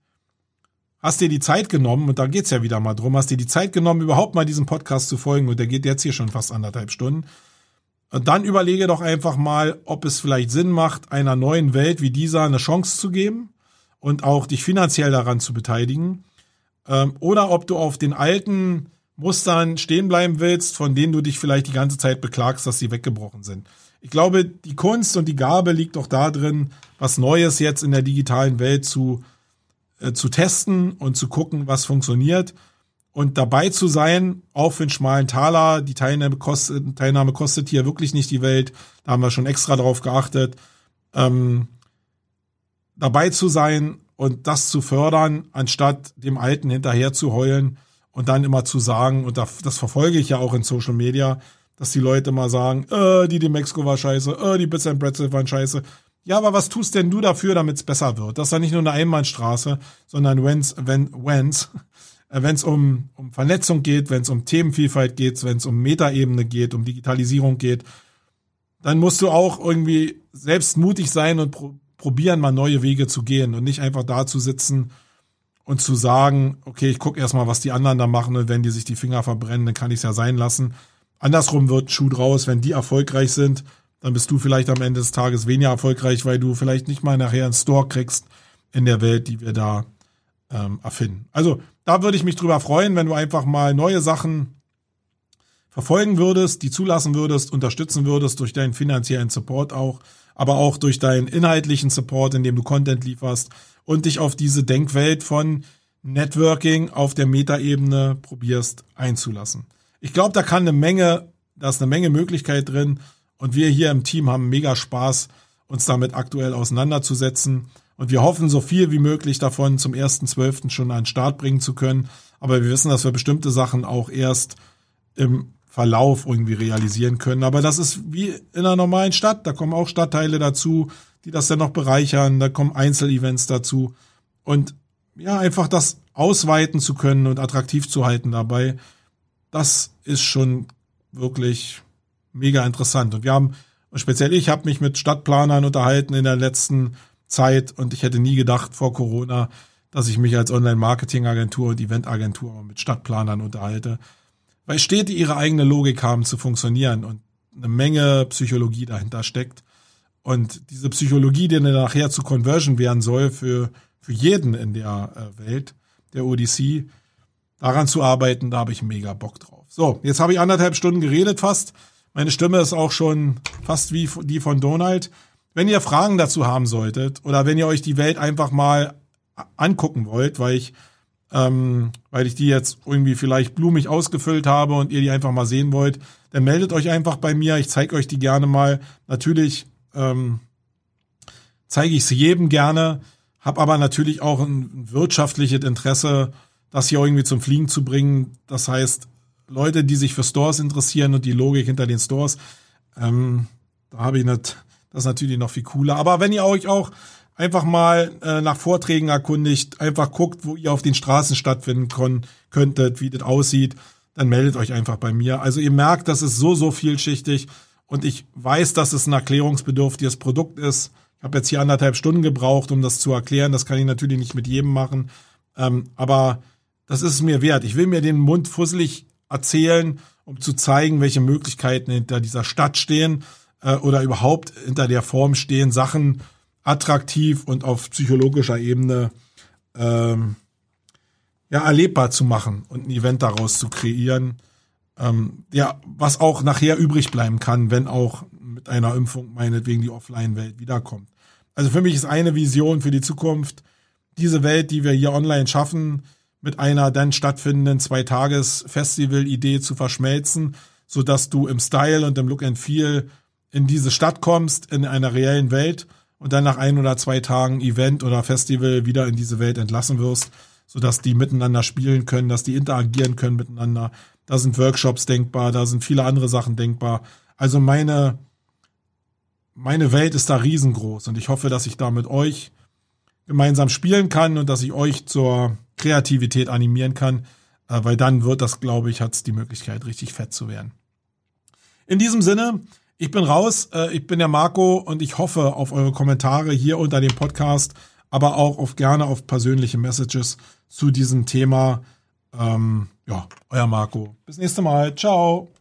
hast dir die Zeit genommen, und da geht's ja wieder mal drum, hast dir die Zeit genommen, überhaupt mal diesem Podcast zu folgen, und der geht jetzt hier schon fast anderthalb Stunden. Und dann überlege doch einfach mal, ob es vielleicht Sinn macht, einer neuen Welt wie dieser eine Chance zu geben und auch dich finanziell daran zu beteiligen. Ähm, oder ob du auf den alten Mustern stehen bleiben willst, von denen du dich vielleicht die ganze Zeit beklagst, dass sie weggebrochen sind. Ich glaube, die Kunst und die Gabe liegt doch da drin, was Neues jetzt in der digitalen Welt zu äh, zu testen und zu gucken, was funktioniert und dabei zu sein, auch für einen schmalen Taler. Die Teilnahme kostet, Teilnahme kostet hier wirklich nicht die Welt. Da haben wir schon extra drauf geachtet. Ähm, dabei zu sein und das zu fördern, anstatt dem Alten hinterher zu heulen und dann immer zu sagen, und das verfolge ich ja auch in Social Media, dass die Leute mal sagen, äh, die die Mexiko war scheiße, äh, die Bits and Pretzel waren scheiße. Ja, aber was tust denn du dafür, damit es besser wird? Das ist ja nicht nur eine Einbahnstraße, sondern wenn's, wenn, wenn's, äh, wenn es um, um Vernetzung geht, wenn es um Themenvielfalt geht, wenn es um Metaebene geht, um Digitalisierung geht, dann musst du auch irgendwie selbst mutig sein und pro probieren, mal neue Wege zu gehen und nicht einfach da zu sitzen und zu sagen, okay, ich gucke erstmal, was die anderen da machen und wenn die sich die Finger verbrennen, dann kann ich es ja sein lassen. Andersrum wird Schuh draus, wenn die erfolgreich sind, dann bist du vielleicht am Ende des Tages weniger erfolgreich, weil du vielleicht nicht mal nachher einen Store kriegst in der Welt, die wir da ähm, erfinden. Also da würde ich mich drüber freuen, wenn du einfach mal neue Sachen verfolgen würdest, die zulassen würdest, unterstützen würdest durch deinen finanziellen Support auch, aber auch durch deinen inhaltlichen Support, indem du Content lieferst und dich auf diese Denkwelt von Networking auf der Metaebene probierst einzulassen. Ich glaube, da kann eine Menge, da ist eine Menge Möglichkeit drin und wir hier im Team haben mega Spaß, uns damit aktuell auseinanderzusetzen. Und wir hoffen, so viel wie möglich davon zum 1.12. schon an den Start bringen zu können. Aber wir wissen, dass wir bestimmte Sachen auch erst im Verlauf irgendwie realisieren können. Aber das ist wie in einer normalen Stadt. Da kommen auch Stadtteile dazu, die das dann noch bereichern. Da kommen Einzelevents dazu. Und ja, einfach das ausweiten zu können und attraktiv zu halten dabei, das ist schon wirklich mega interessant. Und wir haben, speziell ich habe mich mit Stadtplanern unterhalten in der letzten Zeit und ich hätte nie gedacht vor Corona, dass ich mich als Online-Marketing-Agentur und Event-Agentur mit Stadtplanern unterhalte. Weil Städte ihre eigene Logik haben zu funktionieren und eine Menge Psychologie dahinter steckt. Und diese Psychologie, die dann nachher zu Conversion werden soll für, für jeden in der äh, Welt, der ODC, daran zu arbeiten, da habe ich mega Bock drauf. So, jetzt habe ich anderthalb Stunden geredet fast. Meine Stimme ist auch schon fast wie die von Donald. Wenn ihr Fragen dazu haben solltet oder wenn ihr euch die Welt einfach mal angucken wollt, weil ich ähm, weil ich die jetzt irgendwie vielleicht blumig ausgefüllt habe und ihr die einfach mal sehen wollt, dann meldet euch einfach bei mir. Ich zeige euch die gerne mal. Natürlich ähm, zeige ich sie jedem gerne, habe aber natürlich auch ein wirtschaftliches Interesse, das hier irgendwie zum Fliegen zu bringen. Das heißt, Leute, die sich für Stores interessieren und die Logik hinter den Stores, ähm, da habe ich nicht, das ist natürlich noch viel cooler. Aber wenn ihr euch auch einfach mal äh, nach Vorträgen erkundigt, einfach guckt, wo ihr auf den Straßen stattfinden könntet, wie das aussieht, dann meldet euch einfach bei mir. Also ihr merkt, das ist so, so vielschichtig und ich weiß, dass es ein erklärungsbedürftiges Produkt ist. Ich habe jetzt hier anderthalb Stunden gebraucht, um das zu erklären. Das kann ich natürlich nicht mit jedem machen. Ähm, aber das ist es mir wert. Ich will mir den Mund fusselig erzählen, um zu zeigen, welche Möglichkeiten hinter dieser Stadt stehen äh, oder überhaupt hinter der Form stehen, Sachen attraktiv und auf psychologischer Ebene ähm, ja, erlebbar zu machen und ein Event daraus zu kreieren. Ähm, ja, was auch nachher übrig bleiben kann, wenn auch mit einer Impfung meinetwegen die Offline-Welt wiederkommt. Also für mich ist eine Vision für die Zukunft, diese Welt, die wir hier online schaffen, mit einer dann stattfindenden Zwei-Tages-Festival-Idee zu verschmelzen, so dass du im Style und im Look and Feel in diese Stadt kommst, in einer reellen Welt und dann nach ein oder zwei Tagen Event oder Festival wieder in diese Welt entlassen wirst, sodass die miteinander spielen können, dass die interagieren können miteinander. Da sind Workshops denkbar, da sind viele andere Sachen denkbar. Also meine, meine Welt ist da riesengroß und ich hoffe, dass ich da mit euch gemeinsam spielen kann und dass ich euch zur Kreativität animieren kann, äh, weil dann wird das, glaube ich, hat die Möglichkeit, richtig fett zu werden. In diesem Sinne, ich bin raus, äh, ich bin der Marco und ich hoffe auf eure Kommentare hier unter dem Podcast, aber auch auf gerne auf persönliche Messages zu diesem Thema. Ähm, ja, euer Marco. Bis nächste Mal. Ciao.